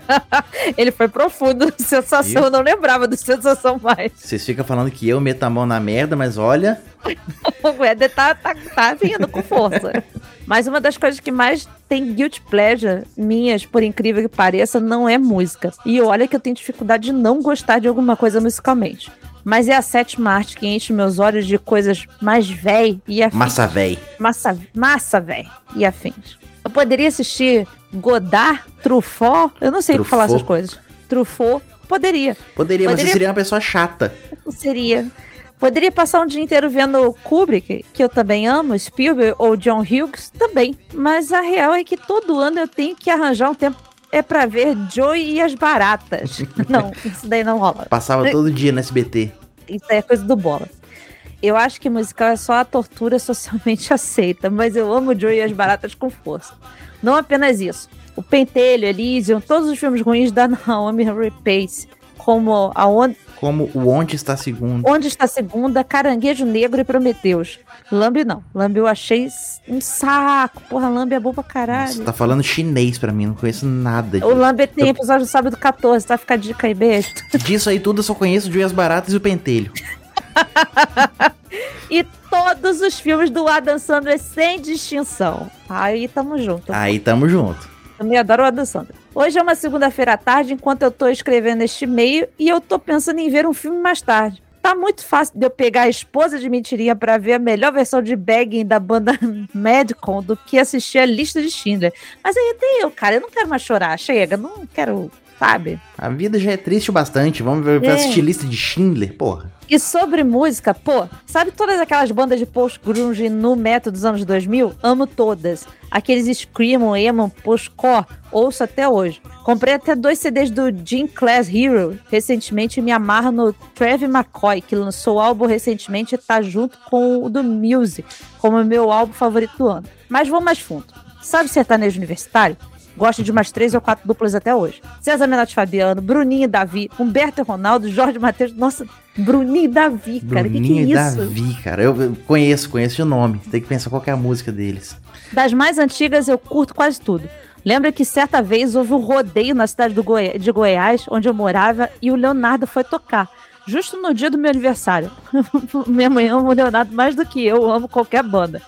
Ele foi profundo. Sensação, eu não lembrava do Sensação mais. Vocês ficam falando que eu meto a mão na merda, mas olha. O Éder tá, tá, tá vindo com força. Mas uma das coisas que mais tem guilt pleasure minhas, por incrível que pareça, não é música. E olha que eu tenho dificuldade de não gostar de alguma coisa musicalmente. Mas é a sétima arte que enche meus olhos de coisas mais véi e afins. Massa véi. Massa, massa véi e afins. Eu poderia assistir Godard, Truffaut, eu não sei falar Truffaut. essas coisas. Truffaut, poderia. Poderia, mas você Poderia- seria uma pessoa chata. Seria. Poderia passar um dia inteiro vendo Kubrick, que eu também amo, Spielberg ou John Hughes também. Mas a real é que todo ano eu tenho que arranjar um tempo é pra ver Joey e as baratas. não, isso daí não rola. Passava todo dia no SBT. Isso aí é coisa do bola. Eu acho que musical é só a tortura socialmente aceita, mas eu amo Joey e as baratas com força. Não apenas isso. O Pentelho, Elysium, todos os filmes ruins da Naomi Rapace, como a Onde, Como o Onde Está Segundo. Onde Está Segunda, Caranguejo Negro e Prometeus. Lambe não. Lambe eu achei um saco. Porra, Lambe é bom pra caralho. Você tá falando chinês pra mim, não conheço nada O disso. Lambe tem episódio do sábado 14, tá? Fica dica aí, beijo. Disso aí tudo eu só conheço o Joias Baratas e o Pentelho. E todos os filmes do Adam Sandler sem distinção. Aí tamo junto. Aí tamo junto. Também adoro o Adam Sandler. Hoje é uma segunda-feira à tarde, enquanto eu tô escrevendo este e-mail, e eu tô pensando em ver um filme mais tarde. Tá muito fácil de eu pegar a esposa de mentirinha pra ver a melhor versão de Bagging da banda Madcon do que assistir a lista de Schindler. Mas aí até eu, cara, eu não quero mais chorar. Chega, não quero, sabe? A vida já é triste bastante. Vamos ver É. assistir lista de Schindler, porra. E sobre música, pô, sabe todas aquelas bandas de post-grunge no metal dos anos 2000? Amo todas. Aqueles Screamo, Emo, Post-core, ouço até hoje. Comprei até dois CDs do Jim Class Hero recentemente e me amarro no Travis McCoy, que lançou o álbum recentemente e tá junto com o do Music, como meu álbum favorito do ano. Mas vou mais fundo. Sabe sertanejo universitário? Gosto de umas três ou quatro duplas até hoje. César Menotti Fabiano, Bruninho e Davi, Humberto e Ronaldo, Jorge Matheus. Nossa, Bruninho e Davi, cara. Que que Bruninho é e isso? Davi, cara. Eu, conheço, conheço o nome. Tem que pensar qual que é a música deles. Das mais antigas, eu curto quase tudo. Lembra que certa vez houve um rodeio na cidade do Goi- de Goiás, onde eu morava, e o Leonardo foi tocar. Justo no dia do meu aniversário. Minha mãe ama o Leonardo mais do que eu amo qualquer banda.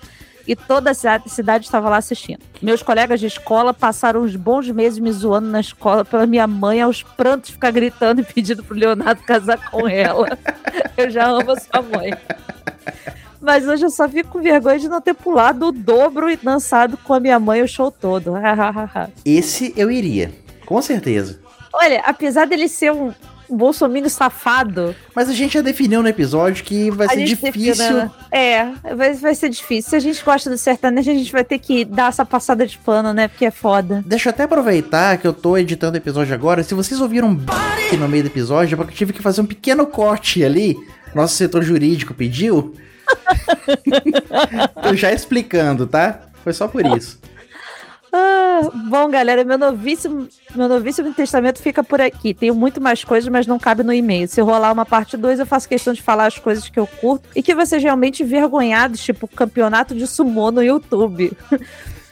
E toda a cida- cidade estava lá assistindo. Meus colegas de escola passaram uns bons meses me zoando na escola pela minha mãe aos prantos ficar gritando e pedindo pro Leonardo casar com ela. Eu já amo a sua mãe. Mas hoje eu só fico com vergonha de não ter pulado o dobro e dançado com a minha mãe o show todo. Esse eu iria. Com certeza. Olha, apesar dele ser um bolsominion safado. Mas a gente já definiu no episódio que vai a ser difícil. definiu, né? É, vai, vai ser difícil. Se a gente gosta do sertanejo, a gente vai ter que dar essa passada de pano, né? Porque é foda. Deixa eu até aproveitar que eu tô editando o episódio agora. Se vocês ouviram um no meio do episódio, é porque eu tive que fazer um pequeno corte ali. Nosso setor jurídico pediu. tô já explicando, tá? Foi só por isso. Ah, bom, galera, meu novíssimo, meu novíssimo testamento fica por aqui. Tenho muito mais coisas, mas não cabe no e-mail. Se rolar uma parte 2, eu faço questão de falar as coisas que eu curto e que vocês realmente envergonhados, tipo campeonato de sumô no YouTube.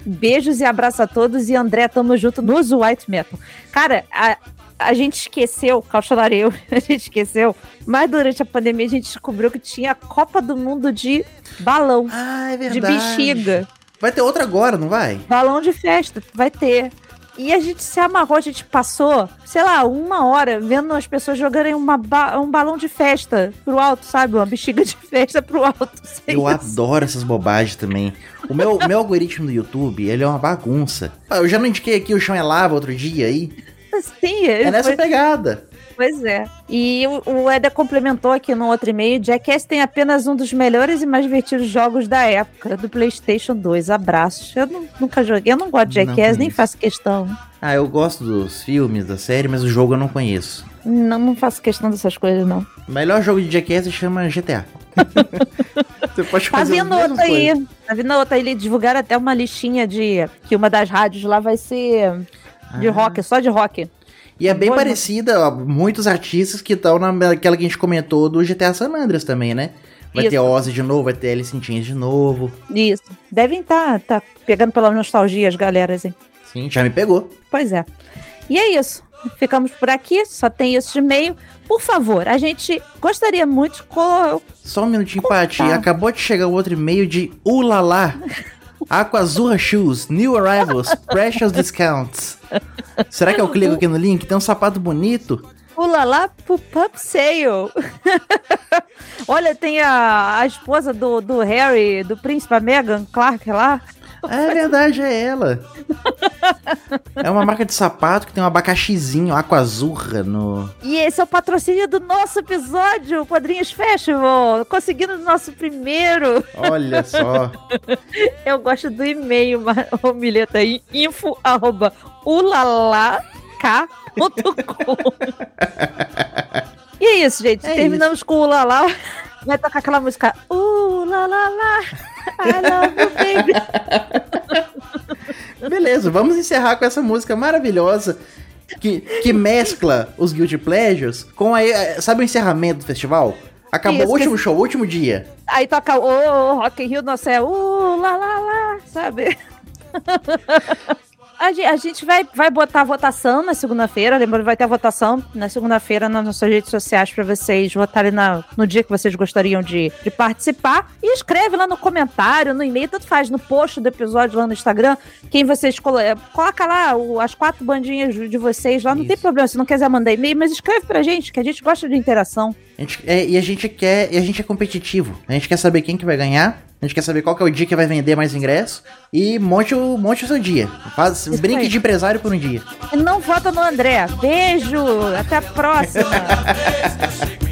Beijos e abraço a todos. E André, tamo junto nos White Metal. Cara, a, a gente esqueceu, cautelarei eu, a gente esqueceu, mas durante a pandemia a gente descobriu que tinha a Copa do Mundo de balão. Ah, é De verdade. bexiga. Vai ter outra agora, não vai? Balão de festa, vai ter. E a gente se amarrou, a gente passou, sei lá, uma hora vendo as pessoas jogarem uma ba- um balão de festa pro alto, sabe? Uma bexiga de festa pro alto. Eu isso. adoro essas bobagens também. O meu, meu algoritmo do YouTube, ele é uma bagunça. Ah, Eu já não indiquei aqui o chão é lava outro dia aí. Sim, ele É nessa foi- pegada. Pois é. E o, Eder complementou aqui no outro e-mail: Jackass tem apenas um dos melhores e mais divertidos jogos da época, do PlayStation 2. Abraços. Eu nu- nunca joguei, eu não gosto de Não Jackass, nem faço questão. Ah, eu gosto dos filmes, da série, mas o jogo eu não conheço. Não, não faço questão dessas coisas, não. O melhor jogo de Jackass se chama GTA. Você pode Tá fazer vindo mesmas outra aí. Tá vindo outra aí. Eles divulgaram até uma listinha de. Que uma das rádios lá vai ser de Ah. rock, só de rock. E é bem Boa, parecida a muitos artistas que estão naquela que a gente comentou do GTA San Andreas também, né? Vai Isso. ter Ozzy de novo, vai ter Alice in Chains de novo. Isso. Devem estar tá, pegando pela nostalgia as galeras, hein? Sim, já me pegou. Pois é. E é isso. Ficamos por aqui, só tem isso de e-mail. Por favor, a gente gostaria muito. Co... Só um minutinho, Paty. Acabou de chegar o outro e-mail de Ulala. Aquazurra Shoes, New Arrivals, Precious Discounts. Será que eu clico aqui no link? Tem um sapato bonito. Pula lá pro Pub Sale. Olha, tem a, a esposa do, do Harry, do príncipe, a Meghan Clark lá. É verdade, é ela. É uma marca de sapato que tem um abacaxizinho, Aquazurra no. E esse é o patrocínio do nosso episódio, o Padrinhos Festival. Conseguindo o nosso primeiro. Olha só. Eu gosto do e-mail, ma- ô Mileta aí, info arroba ulalak.com. E é isso, gente. Terminamos com o Ulalá. Vai tocar aquela música I love you, baby. Beleza, vamos encerrar com essa música maravilhosa que, que mescla os Guilty Pleasures com a. eh, Sabe o encerramento do festival? Acabou Isso, o último que- show, o último dia. Aí toca o Rock in Rio no céu, Ulalala, sabe? A gente, a gente vai, vai botar a votação na segunda-feira. Lembrando, vai ter a votação na segunda-feira nas nossas redes sociais para vocês votarem na- no dia que vocês gostariam de, de participar. E escreve lá no comentário, no e-mail, tanto faz, no post do episódio lá no Instagram. Quem vocês colo é, coloca lá o- as quatro bandinhas de vocês lá. Não tem problema, se não quiser mandar e-mail, mas escreve pra gente, que a gente gosta de interação. A gente- é, e a gente quer. E a gente é competitivo. A gente quer saber quem que vai ganhar. A gente quer saber qual que é o dia que vai vender mais ingresso. E monte o, monte o seu dia. Faz, brinque aí. de empresário por um dia. Não vota no André. Beijo, até a próxima.